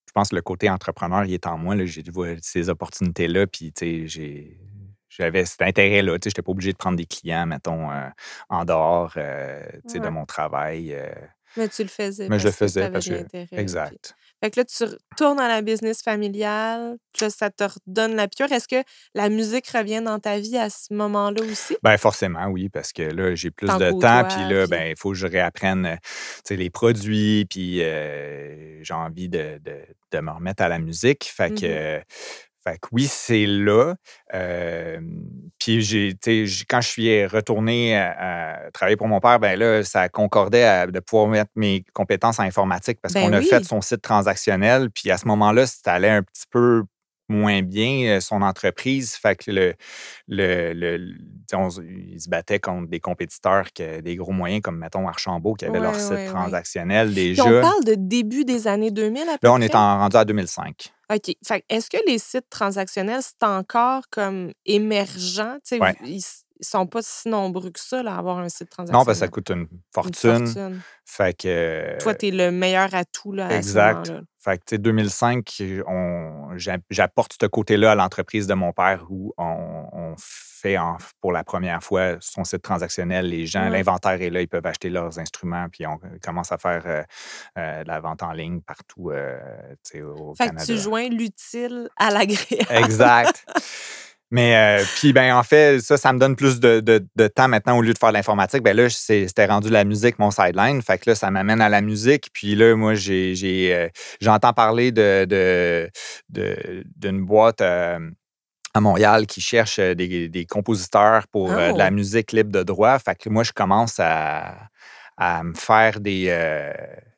je pense que le côté entrepreneur, il est en moi. J'ai vu ces opportunités-là, puis j'ai- j'avais cet intérêt-là. Je n'étais pas obligé de prendre des clients, mettons, euh, en dehors euh, tu sais, de Ouais. mon travail. euh, Mais tu le faisais. mais je le que faisais parce que. l'intérêt, puis- Exact. Fait que là, tu retournes à la business familiale, là, ça te redonne la piqûre. Est-ce que la musique revient dans ta vie à ce moment-là aussi? Ben forcément, oui, parce que là, j'ai plus de temps, puis là, puis- ben, il faut que je réapprenne euh, tu sais, les produits, puis j'ai envie de, de- de me remettre à la musique. Fait que, Mhm. euh, fait que oui, c'est là. Euh, puis j'ai, quand je suis retourné à, à travailler pour mon père, ben là, ça concordait à- de pouvoir mettre mes compétences en informatique parce Ben qu'on a fait son site transactionnel. Puis à ce moment-là, ça allait un petit peu moins bien, euh, son entreprise. Fait que le, on se- ils se battaient contre des compétiteurs, que, des gros moyens comme, mettons, Archambault, qui avait leur site ouais, transactionnel déjà. on parle de début des années 2000 à peu Là, on près? est en, rendu à 2005. OK. Fait est-ce que les sites transactionnels, c'est encore comme émergent? Ouais. Ils sont pas si nombreux que ça, là, avoir un site transactionnel. Non, parce que ça coûte une Une fortune. Fait que. Toi, tu es le meilleur atout là, à Exact. ce moment-là. Fait que, tu sais, 2005, on- j'a- j'apporte ce côté-là à l'entreprise de mon père où on, on fait en- pour la première fois son site transactionnel. Les gens, Ouais. l'inventaire est là, ils peuvent acheter leurs instruments, puis on commence à faire euh, euh, de la vente en ligne partout euh, tu sais, au Fait Canada. que tu joins l'utile à l'agréable. Exact. Mais euh, puis, ben, en fait, ça, ça me donne plus de, de- de temps maintenant au lieu de faire de l'informatique. Ben là, c'était rendu la musique, mon sideline. Fait que là, ça m'amène à la musique. Puis là, moi, j'ai, euh, j'entends parler de, de- de- d'une boîte euh, à Montréal qui cherche des, des compositeurs pour de la Oh. musique libre de droit. Fait que moi, je commence à, à me faire des,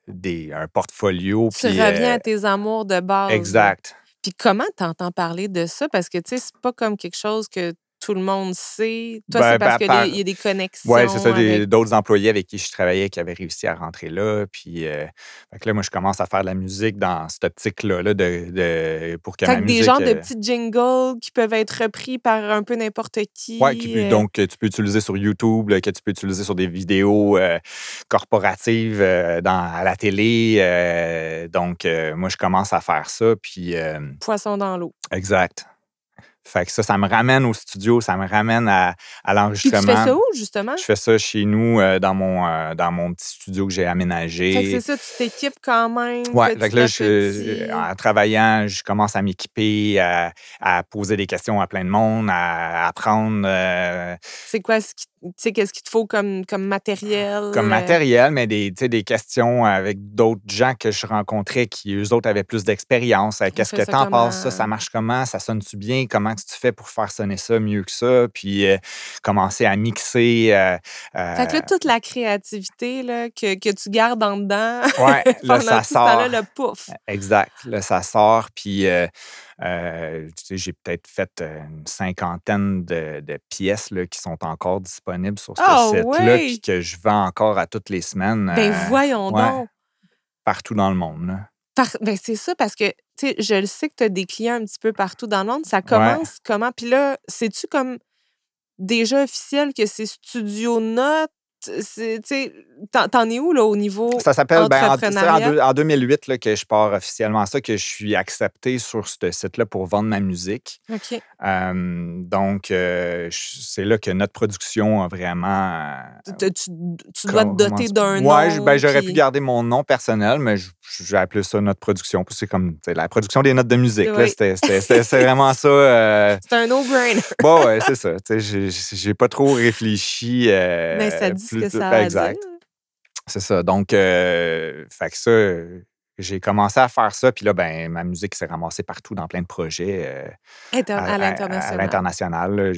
des, un portfolio. Tu puis, reviens à tes amours de base. Exact. Puis comment t'entends parler de ça? Parce que, tu sais, c'est pas comme quelque chose que tout le monde sait. Toi, Ben, c'est parce ben, qu'il y a des connexions. Oui, c'est ça, avec- d'autres employés avec qui je travaillais qui avaient réussi à rentrer là. Puis euh, fait que là, moi, je commence à faire de la musique dans cette optique-là là, de, de- pour que Fait ma que des musique. genres de euh, petits jingles qui peuvent être repris par un peu n'importe qui. peut- euh, donc, que tu peux utiliser sur YouTube, là, que tu peux utiliser sur des vidéos euh, corporatives dans, à la télé. donc, moi, je commence à faire ça. Puis, Poisson dans l'eau. exact. Fait que ça, ça me ramène au studio, ça me ramène à, à Puis tu l'enregistrement. fais ça où, justement? Je fais ça chez nous, euh, dans, mon, euh, dans mon petit studio que j'ai aménagé. Fait que c'est ça, tu t'équipes quand même. Fait que là, je- en travaillant, je commence à m'équiper, à, à poser des questions à plein de monde, à apprendre euh, C'est quoi ce qui. Tu sais, qu'est-ce qu'il te faut comme, comme matériel? comme euh, matériel, mais des, tu sais, des questions avec d'autres gens que je rencontrais qui, eux autres, avaient plus d'expérience. Euh, Qu'est-ce que t'en penses, ça? comment? Ça marche comment? Ça sonne-tu bien? Comment tu fais pour faire sonner ça mieux que ça? Puis euh, commencer à mixer. euh, Fait que là, euh, toute la créativité là, que, que tu gardes en dedans, ouais, là, ça sort. le pouf. Exact. Là, ça sort. Puis, euh, tu sais, j'ai peut-être fait euh, une cinquantaine de, de pièces là, qui sont encore disponibles sur ce Ah site-là, puis que je vends encore à toutes les semaines Ben euh, voyons ouais. donc. partout dans le monde. là. Par- ben c'est ça, parce que tu sais, je le sais que tu as des clients un petit peu partout dans le monde. Ça commence comment? Puis là, c'est-tu comme déjà officiel que c'est Studio Note? T'en es où là au niveau Ça s'appelle ben, en, en, entrepreneuriat? deux- en 2008 là, que je pars officiellement ça, que je suis accepté sur ce site-là pour vendre ma musique. OK. Euh, donc, euh, c'est là que notre production a vraiment. euh, Tu, tu- tu dois te doter d'un Ouais, je- nom. ben, j'aurais puis- pu garder mon nom personnel, mais je- j'ai appelé ça notre production. C'est comme la production des notes de musique. Oui. c'était- vraiment ça. euh, C'est un no-brainer. bon, ouais, c'est ça. J'ai pas trop réfléchi. euh, Mais ça dit que ça ben, a exact. dire. C'est ça. Donc, euh, fait que ça, euh, j'ai commencé à faire ça. Puis là, ben, ma musique s'est ramassée partout dans plein de projets euh, à, à l'international.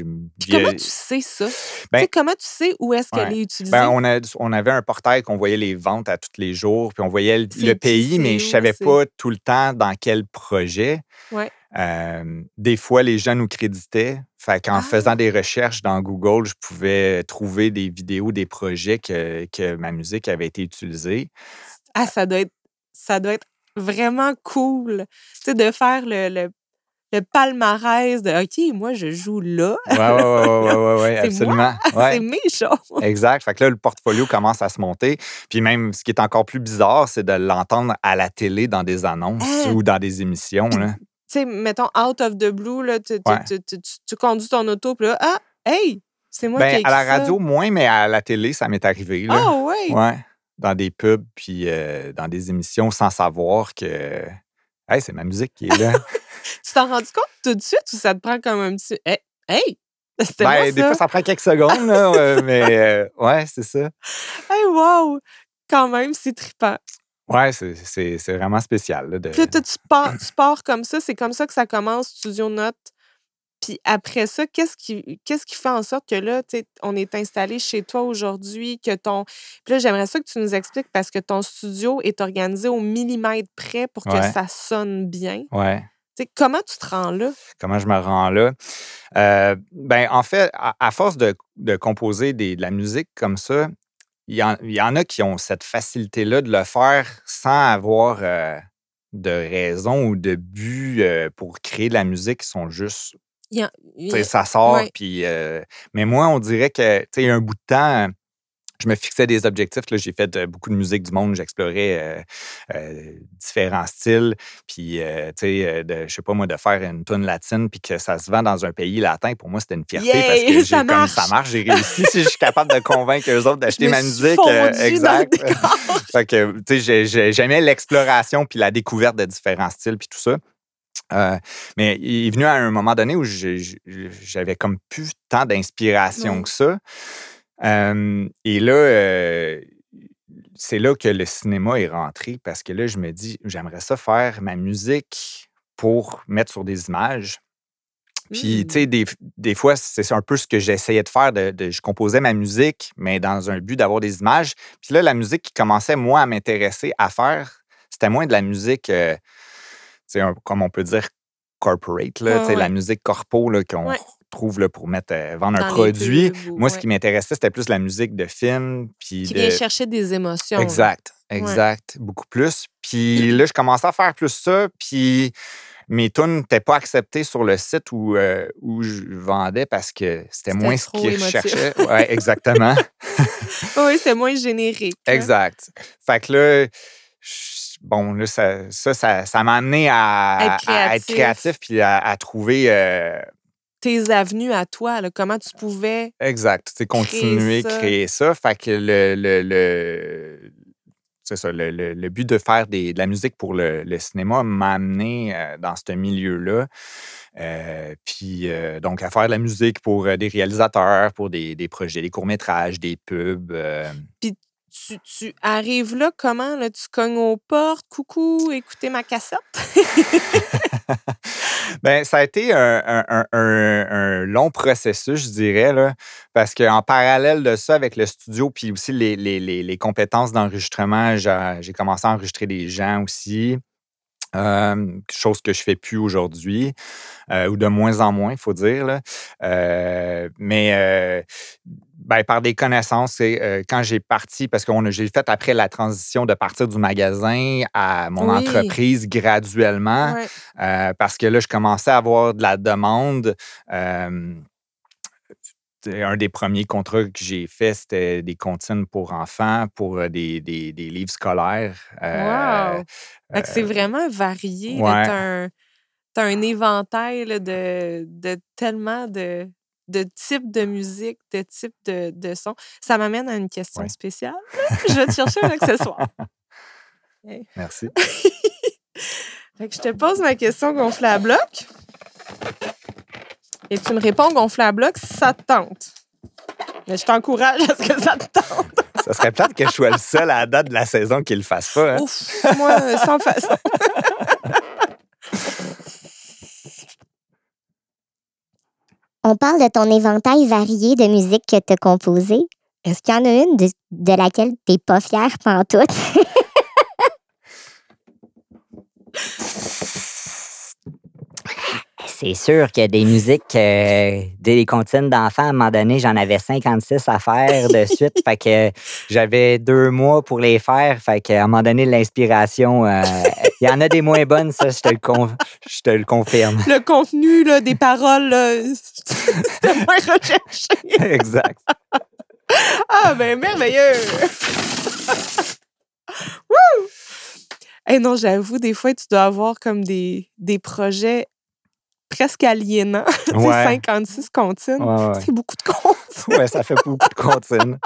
comment tu sais ça? Tu Ben- sais, comment tu sais où est-ce qu'elle Ouais. est utilisée? Ben, on, a, on avait un portail qu'on voyait les ventes à tous les jours, puis on voyait le, pays, mais je où, savais pas tout le temps dans quel projet. Ouais. Euh, des fois, les gens nous créditaient. Fait qu'en Ah. faisant des recherches dans Google, je pouvais trouver des vidéos, des projets que, que ma musique avait été utilisée. Ah, ça doit être, ça doit être vraiment cool. Tu sais, de faire le, le, le palmarès de OK, moi, je joue là. Oui, oui, oui, ouais, C'est absolument. C'est mes choses. Exact. Fait que là, le portfolio commence à se monter. Puis même, ce qui est encore plus bizarre, c'est de l'entendre à la télé dans des annonces Ah. ou dans des émissions. Là. Tu sais, mettons, out of the blue, là, tu, tu- Ouais. tu- tu- tu- tu conduis ton auto, puis là, ah, hey, c'est moi qui ai Ben, écrit à la ça. radio, moins, mais à la télé, ça m'est arrivé. Là. Ah, ouais. Ouais. Dans des pubs, puis euh, dans des émissions, sans savoir que. Hey, c'est ma musique qui est là. Tu t'en rends compte tout de suite ou ça te prend comme un petit. Hey, hey! C'était ben, moi, des fois, ça prend quelques secondes, là, mais euh, ouais, c'est ça. Hey, wow! Quand même, c'est trippant. Ouais, c'est- vraiment spécial. Là, de... Puis là, tu pars, tu pars comme ça, c'est comme ça que ça commence, Studio Note. Puis après ça, qu'est-ce qui, qu'est-ce qui fait en sorte que là, on est installé chez toi aujourd'hui, que ton. Puis là, j'aimerais ça que tu nous expliques parce que ton studio est organisé au millimètre près pour que Ouais. ça sonne bien. Ouais. Tu sais, comment tu te rends là? Comment je me rends là? Euh, ben, en fait, à, à force de, de composer des- de la musique comme ça, il y, en, il y en a qui ont cette facilité-là de le faire sans avoir euh, de raison ou de but euh, pour créer de la musique. Ils sont juste ça sort. Puis, euh, mais moi, on dirait que, tu sais, il y a un bout de temps, je me fixais des objectifs. J'ai fait euh, beaucoup de musique du monde. J'explorais euh, euh, différents styles. Puis, tu sais, je sais pas moi, de faire une tune latine puis que ça se vend dans un pays latin, pour moi, c'était une fierté parce que j'ai Ça comme marche! ça marche, j'ai réussi. si je suis capable de convaincre eux autres d'acheter ma musique, exact. fait que, tu sais, j'ai- j'ai- j'aimais l'exploration puis la découverte de différents styles puis tout ça. Euh, mais il est venu à un moment donné où j'avais comme plus tant d'inspiration que ça. Euh, et là, euh, c'est là que le cinéma est rentré parce que là, je me dis, j'aimerais ça faire ma musique pour mettre sur des images. Puis, tu sais, des, des fois, c'est un peu ce que j'essayais de faire. De, de- je composais ma musique, mais dans un but d'avoir des images. Puis là, la musique qui commençait, moi, à m'intéresser à faire, c'était moins de la musique, euh, tu sais, un- comme on peut dire, corporate, là, Ouais, tu sais, la ouais. musique corpo qu'on Ouais. Trouve là, pour mettre, euh, vendre un Dans produit. Moi, ce qui m'intéressait, c'était plus la musique de film. Puis Qui de... vient chercher des émotions. Exact, exact. Beaucoup plus. Puis là, je commençais à faire plus ça. Puis mes tunes n'étaient pas acceptées sur le site où, euh, où je vendais parce que c'était moins ce qu'ils recherchaient. Oui, exactement. Oui, c'était moins générique. exact. Fait que là, je- bon, là, ça, ça, m'a amené à Être à être créatif. créatif puis à, à trouver. euh, Tes avenues à toi, là, comment tu pouvais. Exact. Tu sais, continuer, ça? créer ça. Fait que le. le, le- c'est ça, le, le- le but de faire des- de la musique pour le, le cinéma m'a amené euh, dans ce milieu-là. Euh, puis, euh, donc, à faire de la musique pour euh, des réalisateurs, pour des, des projets, des courts-métrages, des pubs. euh, Tu, tu arrives là, comment? Là, tu cognes aux portes, coucou, écoutez ma cassette? Ben, ça a été un, un- un- long processus, je dirais, là, parce qu'en parallèle de ça, avec le studio, puis aussi les, les- les- les compétences d'enregistrement, j'ai commencé à enregistrer des gens aussi. Euh, chose que je fais plus aujourd'hui, euh, ou de moins en moins, il faut dire. là. Euh, mais ben, par des connaissances, c'est, euh, quand j'ai parti, parce que j'ai fait après la transition de partir du magasin à mon Oui. entreprise graduellement, euh, parce que là, je commençais à avoir de la demande. Euh, un des premiers contrats que j'ai fait, c'était des comptines pour enfants, pour des, des- des livres scolaires. Wow! C'est vraiment varié. ouais. Tu as, un éventail là, de, de tellement de, de types de musique, de types de, de sons. Ça m'amène à une question Ouais. spéciale. Je vais te chercher un accessoire. Merci. Fait que je te pose ma question gonflée à bloc. Et tu me réponds gonflé à bloc si ça te tente. Mais je t'encourage à ce que ça te tente. Ça serait peut-être que je sois le seul à la date de la saison qui le fasse pas. hein. Ouf, moi, sans façon. On parle de ton éventail varié de musique que tu as composé. Est-ce qu'il y en a une de, de laquelle tu n'es pas fière pantoute? C'est sûr que des musiques, euh, des comptines d'enfants, à un moment donné, j'en avais 56 à faire de suite. fait que j'avais deux mois pour les faire. Fait qu'à un moment donné, l'inspiration euh, Il y en a des moins bonnes, ça, je te le, con- je te le confirme. Le contenu là, des paroles, là, c'était moins recherché. exact. Ah, ben merveilleux! Wouh! Eh non, j'avoue, des fois, tu dois avoir comme des, des projets presque aliénants. Ouais. 56 comptines. Ouais, ouais. C'est beaucoup de comptes. ouais, ça fait beaucoup de comptines.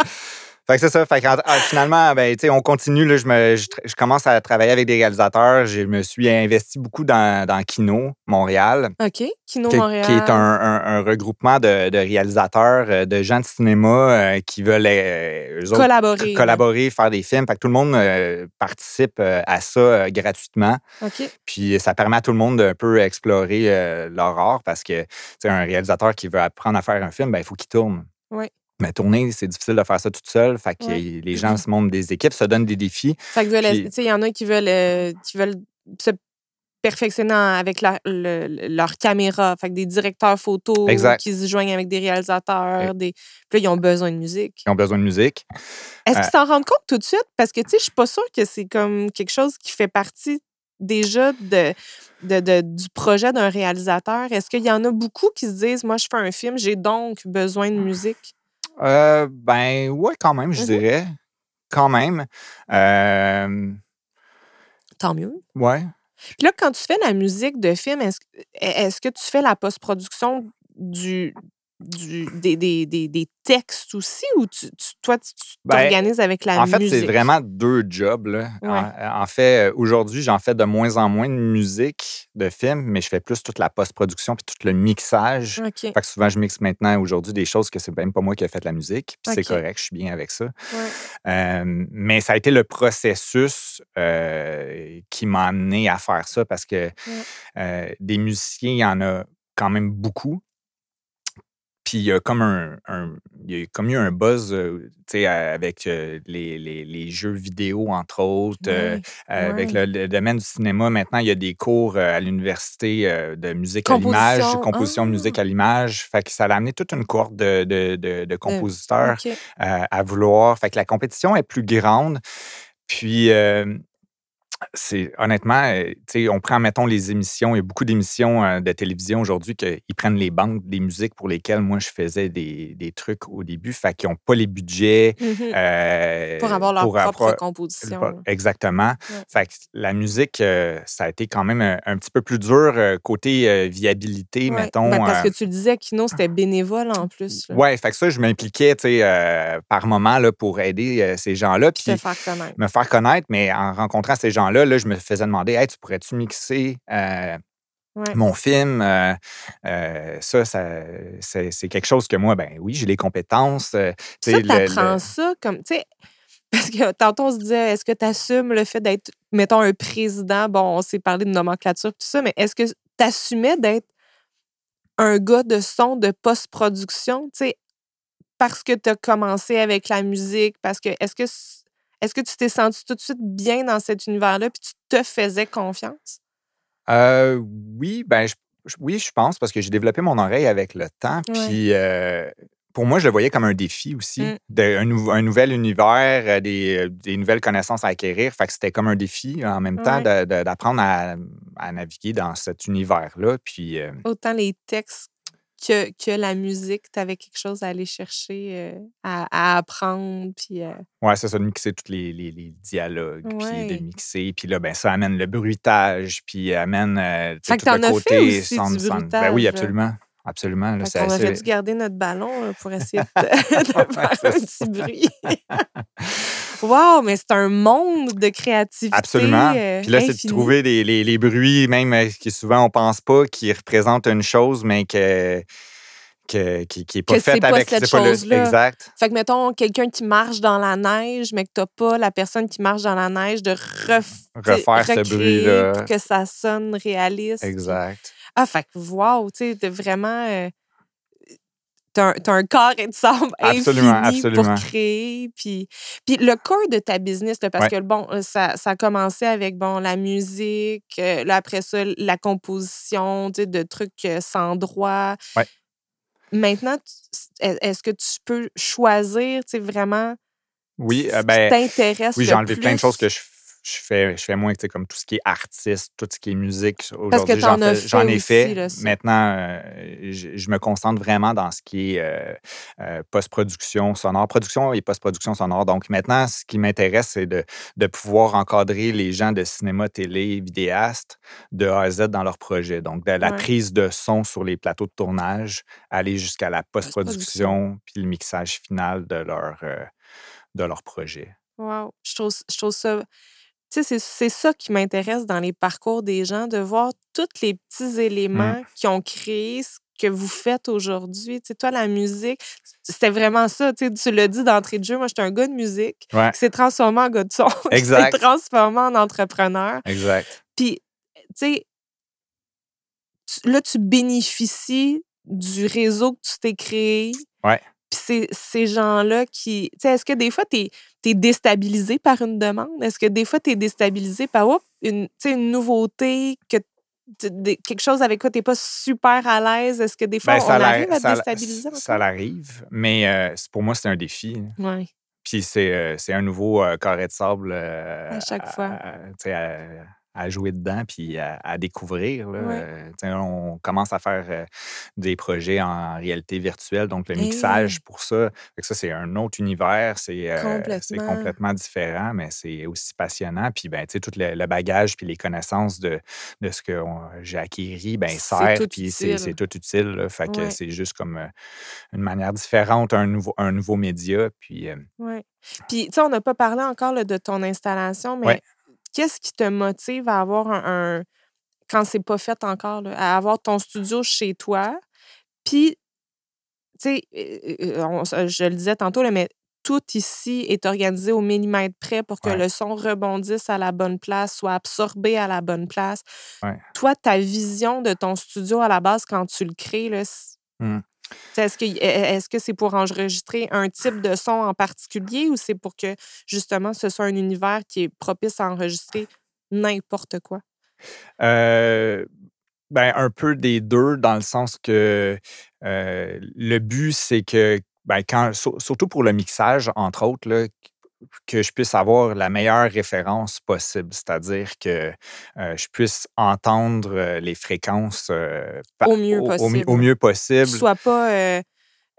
Fait que c'est ça. Fait que, ah, finalement, ben, on continue. Là, je, me, je, tra- je commence à travailler avec des réalisateurs. Je me suis investi beaucoup dans, dans Kino, Montréal, OK. Kino qui, Montréal. qui est un, un- un regroupement de, de réalisateurs, euh, de gens de cinéma euh, qui veulent euh, eux collaborer. collaborer, faire des films. Fait que tout le monde euh, participe à ça gratuitement. OK. Puis ça permet à tout le monde d'un peu explorer leur art parce que un réalisateur qui veut apprendre à faire un film, ben, il faut qu'il tourne. Oui. Mais tourner, c'est difficile de faire ça toute seule. Fait que Ouais. les gens se montent des équipes, se donnent des défis. Fait que il y en a qui veulent, euh, qui veulent se perfectionner en- avec leur, le- le- leur caméra. Fait que des directeurs photos Exact. qui se joignent avec des réalisateurs. Des... Puis là, ils ont besoin de musique. Qui ont besoin de musique. Est-ce Euh, qu'ils s'en rendent compte tout de suite? Parce que, tu sais, je suis pas sûre que c'est comme quelque chose qui fait partie déjà de, de- de- du projet d'un réalisateur. Est-ce qu'il y en a beaucoup qui se disent, moi, je fais un film, j'ai donc besoin de musique? Euh, ben, ouais, quand même, je Mhm. dirais. Quand même. Euh, Tant mieux. ouais. Puis là, quand tu fais la musique de film, est-ce est-ce que tu fais la post-production du, du, des, des, des, des textes aussi ou tu, tu- toi, tu Ben, t'organises avec la En fait, musique? c'est vraiment deux jobs. Là. Ouais. En, en fait, aujourd'hui, j'en fais de moins en moins de musique de film, mais je fais plus toute la post-production puis tout le mixage. OK. Fait que souvent, je mixe maintenant aujourd'hui des choses que c'est même pas moi qui ai fait la musique. Puis c'est correct, je suis bien avec ça. Ouais. Euh, mais ça a été le processus euh, qui m'a amené à faire ça parce que euh, des musiciens, il y en a quand même beaucoup. Puis il y a comme un, un- il y a comme eu un buzz euh, avec euh, les, les- les jeux vidéo, entre autres. euh, Avec le, le domaine du cinéma, maintenant, il y a des cours à l'université de musique à l'image, Composition, composition de ah! musique à l'image. Fait que ça a amené toute une cohorte de, de- de- de compositeurs à vouloir. Fait que la compétition est plus grande. Puis, euh, c'est honnêtement, euh, on prend, mettons, les émissions. Il y a beaucoup d'émissions euh, de télévision aujourd'hui qu'ils prennent les banques des musiques pour lesquelles moi je faisais des, des trucs au début. Fait qu'ils n'ont pas les budgets. Mhm. euh, Pour avoir leur propre composition. Exactement. Ouais. Fait que la musique, euh, ça a été quand même un, un petit peu plus dur euh, côté viabilité, Ouais. mettons. Ben, parce que tu le disais, Kino, c'était bénévole en plus. là, ouais, fait que ça, je m'impliquais, par moment là, pour aider ces gens-là. Puis faire connaître. me faire connaître, mais en rencontrant ces gens-là, là, je me faisais demander Hey, tu pourrais-tu mixer euh, Ouais. mon film? Euh, euh, Ça, ça c'est quelque chose que moi, ben oui, j'ai les compétences. Ça, t'apprends le- ça comme, tu sais, parce que tantôt on se disait, est-ce que tu assumes le fait d'être, mettons, un président? Bon, on s'est parlé de nomenclature, tout ça, mais est-ce que tu assumais d'être un gars de son, de post-production, tu sais, parce que tu as commencé avec la musique, parce que, est-ce que, est-ce que tu t'es senti tout de suite bien dans cet univers-là, puis tu te faisais confiance? Euh, oui, ben, je, oui, je pense, parce que j'ai développé mon oreille avec le temps. Puis, euh, pour moi, je le voyais comme un défi aussi, Mm. de- un, nou- un nouvel univers, euh, des, des nouvelles connaissances à acquérir. Fait que c'était comme un défi en même temps d'apprendre à, à naviguer dans cet univers-là. Puis, euh, Autant les textes que, que la musique, tu avais quelque chose à aller chercher, euh, à, à apprendre, puis... euh, ouais, c'est ça, de mixer tous les, les- les dialogues, puis de mixer. Puis là, ben, ça amène le bruitage, puis amène euh, Fait que tout le as fait côté aussi sound du design. Ben oui, là. absolument. Absolument. là, qu'on aurait dû garder notre ballon là, pour essayer de, de faire un petit bruit. wow, mais c'est un monde de créativité. Absolument. euh, Puis là, c'est de trouver les, les- les bruits, même euh, qui souvent on pense pas, qui représentent une chose, mais que, que- qui n'est pas Que c'est faite pas avec cette pas le-. Exact. Fait que, mettons, quelqu'un qui marche dans la neige, mais que t'as pas la personne qui marche dans la neige de ref- Refaire ce recréer bruit-là. pour que ça sonne réaliste. Exact. Ah, fait que, wow, tu sais, t'es vraiment... euh, T'as un, corps et de sable Absolument, infini absolument. pour créer. Puis, puis le corps de ta business, là, parce Ouais. que bon, euh, ça, ça a commencé avec bon, la musique, euh, là, après ça, la composition, tu sais, de trucs euh, sans droit. Ouais. Maintenant, est-ce que tu peux choisir, tu sais, vraiment Oui, ce euh, qui ben, t'intéresse oui, j'ai enlevé plein de choses que je je fais, je fais moins comme tout ce qui est artiste, tout ce qui est musique. Parce que Aujourd'hui, j'en j'en fait ai aussi, fait. là. Maintenant, euh, je, je me concentre vraiment dans ce qui est euh, euh, post-production sonore, production et post-production sonore. Donc maintenant, ce qui m'intéresse, c'est de, de pouvoir encadrer les gens de cinéma, télé, vidéastes de A à Z dans leur projet. Donc de la Ouais. prise de son sur les plateaux de tournage, aller jusqu'à la post-production, puis le mixage final de leur, de leur projet. Wow. Je trouve, je trouve ça. Tu sais, c'est- ça qui m'intéresse dans les parcours des gens, de voir tous les petits éléments qui ont créé ce que vous faites aujourd'hui. Tu sais, toi, la musique, c'était vraiment ça. Tu sais, tu l'as dit d'entrée de jeu. Moi, j'étais un gars de musique Ouais, qui s'est transformé en gars de son, qui s'est Exact. transformé en entrepreneur. exact. Puis, tu sais, tu- là, tu bénéficies du réseau que tu t'es créé. Ouais. Ces gens-là qui. Tu sais, est-ce que des fois, tu es, déstabilisé par une demande? Est-ce que des fois, tu es déstabilisé par oups, une, nouveauté, que quelque chose avec quoi tu n'es pas super à l'aise? Est-ce que des fois, Ben, on ça arrive à te déstabiliser? Ça l'arrive, mais euh, pour moi, c'est un défi. Oui. Puis c'est euh, un nouveau euh, carré de sable euh, À chaque fois. à- à, à jouer dedans puis à, à découvrir. là. Ouais. Euh, on commence à faire euh, des projets en réalité virtuelle, donc le Hey. mixage pour ça. Fait que ça, c'est un autre univers, c'est euh, c'est Complètement. complètement différent, mais c'est aussi passionnant. Puis ben, tu sais, tout le, le bagage puis les connaissances de, de ce que j'ai acquéri, ben, sert, puis c'est tout utile. là. Fait que Ouais. c'est juste comme une manière différente, un nouveau, un nouveau média. Puis Oui. Puis, tu sais, on n'a pas parlé encore là, de ton installation, mais Ouais. Qu'est-ce qui te motive à avoir un. un- quand c'est pas fait encore, là, à avoir ton studio chez toi? Puis, tu sais, euh, euh, je le disais tantôt, là, mais tout ici est organisé au millimètre près pour que Ouais. le son rebondisse à la bonne place, soit absorbé à la bonne place. Ouais. Toi, ta vision de ton studio à la base, quand tu le crées, là, Est-ce que c'est pour enregistrer un type de son en particulier ou c'est pour que justement ce soit un univers qui est propice à enregistrer n'importe quoi? Ben, un peu des deux, dans le sens que le but, c'est que, ben, quand, sur- surtout pour le mixage, entre autres, que je puisse avoir la meilleure référence possible, c'est-à-dire que euh, je puisse entendre euh, les fréquences euh, Au mieux au, possible. au mieux Que possible. tu sois pas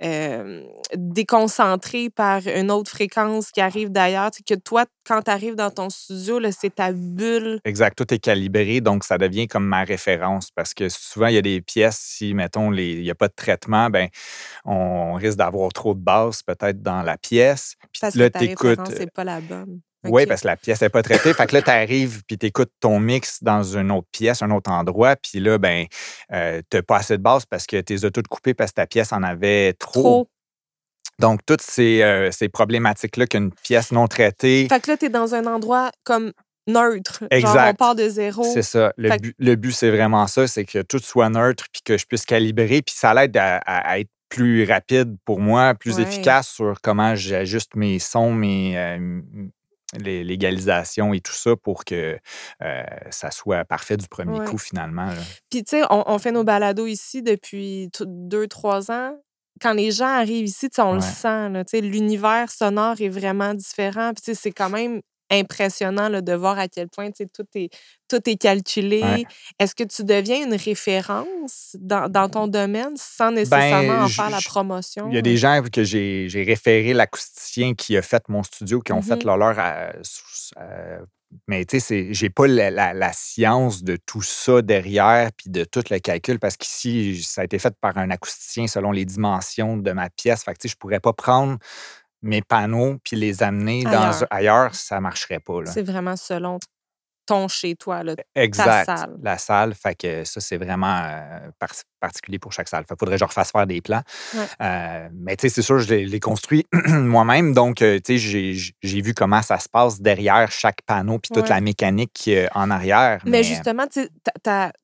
euh, déconcentré par une autre fréquence qui arrive d'ailleurs. Que toi, quand tu arrives dans ton studio, là, c'est ta bulle. Exact, tout est calibré, donc ça devient comme ma référence parce que souvent, il y a des pièces, si, mettons, il n'y a pas de traitement, ben, on risque d'avoir trop de basses peut-être dans la pièce. Puis Parce là, que ta référence n'est pas la bonne. Oui, parce que la pièce n'est pas traitée. fait que là, tu arrives puis tu écoutes ton mix dans une autre pièce, un autre endroit. Puis là, ben, euh, tu n'as pas assez de base parce que tu les as toutes coupées parce que ta pièce en avait trop. Trop. Donc, toutes ces, euh, ces problématiques-là qu'une pièce non traitée, Fait que là, tu es dans un endroit comme neutre. Genre, on Exact. part de zéro. c'est ça. Le le but, c'est vraiment ça, c'est que tout soit neutre puis que je puisse calibrer. Puis ça l'aide à, à- à être plus rapide pour moi, plus Ouais. efficace sur comment j'ajuste mes sons, mes, euh, les l'égalisation et tout ça pour que euh, ça soit parfait du premier Ouais. coup finalement. là. Puis, tu sais, on, on fait nos balados ici depuis deux, trois ans. Quand les gens arrivent ici, on le sent. L'univers sonore est vraiment différent. Puis, tu sais, c'est quand même impressionnant là, de voir à quel point tout est, tout est calculé. Ouais. Est-ce que tu deviens une référence dans, dans ton domaine sans nécessairement en faire la promotion? Il y a des gens que j'ai référé l'acousticien qui a fait mon studio, qui ont fait leur leur. à- euh, mais tu sais, c'est- j'ai pas la, la- la science de tout ça derrière, puis de tout le calcul, parce qu'ici, ça a été fait par un acousticien selon les dimensions de ma pièce. Fait que tu sais, je pourrais pas prendre mes panneaux puis les amener dans Ailleurs. ailleurs, ça marcherait pas. Là. C'est vraiment selon ton chez toi. Là. Exact. salle. La salle. Fait que ça, c'est vraiment euh, par- particulier pour chaque salle. Fait faudrait que je refasse faire des plans. Ouais. Euh, mais tu sais, c'est sûr, je l'ai construit moi-même. Donc, euh, tu sais, j'ai- vu comment ça se passe derrière chaque panneau puis toute Ouais. la mécanique euh, en arrière. Mais, justement, tu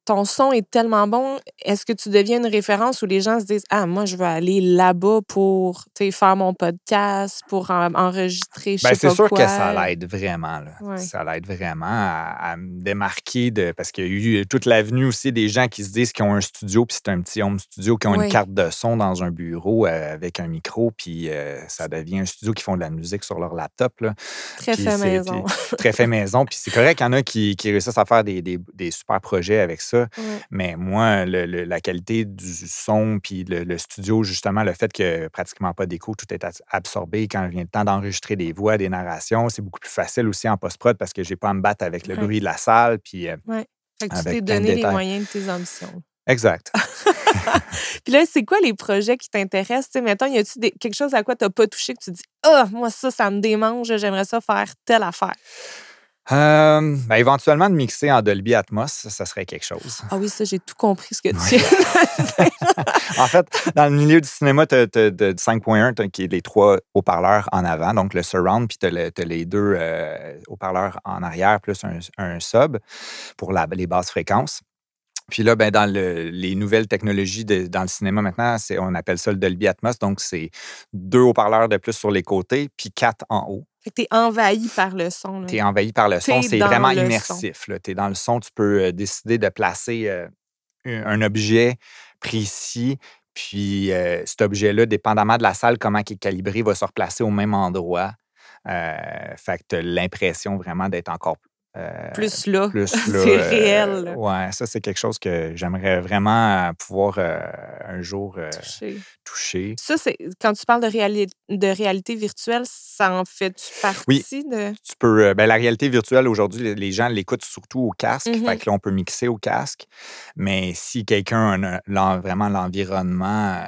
ton son est tellement bon. Est-ce que tu deviens une référence où les gens se disent Ah, moi, je veux aller là-bas pour faire mon podcast, pour en- enregistrer, Ben, c'est sûr quoi. que ça l'aide vraiment. là. Ouais. Ça l'aide vraiment à, à me démarquer de. Parce qu'il y a eu toute l'avenue aussi des gens qui se disent qu'ils ont un studio, puis c'est un petit home studio qui ont Oui. une carte de son dans un bureau euh, avec un micro, puis euh, ça devient un studio qui font de la musique sur leur laptop. Là. Très Puis fait maison. puis très fait maison. Puis c'est correct qu'il y en a qui, qui réussissent à faire des, des- des super projets avec ça. Mais moi, le- le- la qualité du son, puis le, le studio, justement, le fait que pratiquement pas d'écho, tout est absorbé quand vient le temps d'enregistrer des voix, des narrations, c'est beaucoup plus facile aussi en post-prod parce que j'ai pas à me battre avec le bruit de la salle. Puis, euh, Fait que tu t'es donné les moyens de tes ambitions. Exact. Puis là, c'est quoi les projets qui t'intéressent? Tu sais, mettons, y a-tu quelque chose à quoi tu n'as pas touché que tu dis Ah, moi, ça, ça me démange, j'aimerais ça faire telle affaire. Euh, ben, éventuellement, de mixer en Dolby Atmos, ça, ça serait quelque chose. Ah oui, ça, j'ai tout compris ce que tu dire. En fait, dans le milieu du cinéma, tu as, du 5.1 t'as- qui est les trois haut-parleurs en avant, donc le surround, puis tu as, les deux euh, haut-parleurs en arrière, plus un, un sub pour la- les basses fréquences. Puis là, ben, dans le- les nouvelles technologies de- dans le cinéma maintenant, c'est, on appelle ça le Dolby Atmos. Donc, c'est deux haut-parleurs de plus sur les côtés, puis quatre en haut. Fait que t'es envahi par le son. là. Tu es envahi par le son. T'es C'est vraiment immersif. Tu es dans le son. Tu peux euh, décider de placer euh, un objet précis. Puis euh, cet objet-là, dépendamment de la salle, comment il est calibré, va se replacer au même endroit. Fait que l'impression vraiment d'être encore euh, Plus là. plus c'est là, euh, réel. ouais, ça, c'est quelque chose que j'aimerais vraiment euh, pouvoir euh, un jour toucher. Ça, c'est quand tu parles de, réali- de réalité virtuelle, ça en fait partie Oui. de? Tu peux, ben, la réalité virtuelle, aujourd'hui, les- gens l'écoutent surtout au casque. Mhm. Fait que là, on peut mixer au casque. Mais si quelqu'un a vraiment l'environnement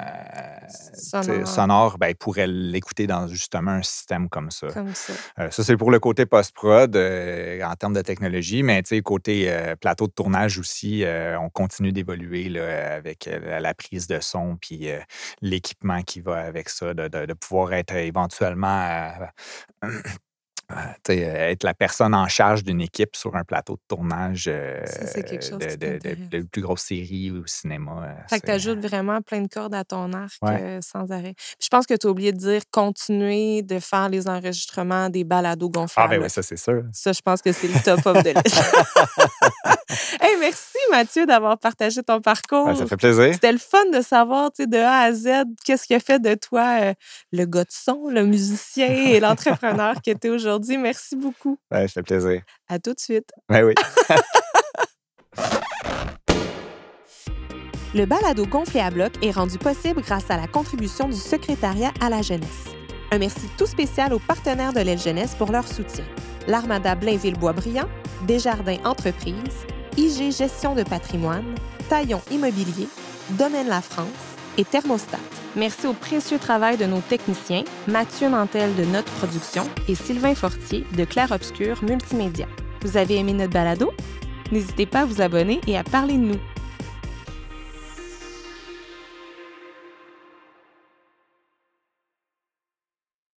Sonore. tu ben, il pourrait l'écouter dans justement un système comme ça. Comme ça. Ça, c'est pour le côté post-prod euh, en termes de technologie, mais côté euh, plateau de tournage aussi, euh, on continue d'évoluer avec euh, la, prise de son puis l'équipement qui va avec ça, de, de- pouvoir être éventuellement euh, euh, être la personne en charge d'une équipe sur un plateau de tournage euh, Ça, chose de, de, de- t'intéresse. de plus grosse série au cinéma. euh, Fait que tu ajoutes vraiment plein de cordes à ton arc Ouais. euh, sans arrêt. Puis je pense que tu as oublié de dire continuer de faire les enregistrements des balados Ah, gonflables. ben oui, ça, c'est sûr. Ça, je pense que c'est le top of de liste. hey, merci Mathieu d'avoir partagé ton parcours. Ouais, ça fait plaisir. C'était le fun de savoir, de A à Z, qu'est-ce qui a fait de toi euh, le gars de son, le musicien et l'entrepreneur que tu es aujourd'hui. Merci beaucoup. Ouais, ça fait plaisir. À tout de suite. Ben oui. Le balado gonflé à bloc est rendu possible grâce à la contribution du secrétariat à la jeunesse. Un merci tout spécial aux partenaires de l'aile jeunesse pour leur soutien. L'Armada Blainville-Boisbriand, Desjardins Entreprises, IG Gestion de patrimoine, Taillon Immobilier, Domaine La France et Thermostat. Merci au précieux travail de nos techniciens, Mathieu Nantel de Notre Production et Sylvain Fortier de Clair Obscur Multimédia. Vous avez aimé notre balado? N'hésitez pas à vous abonner et à parler de nous.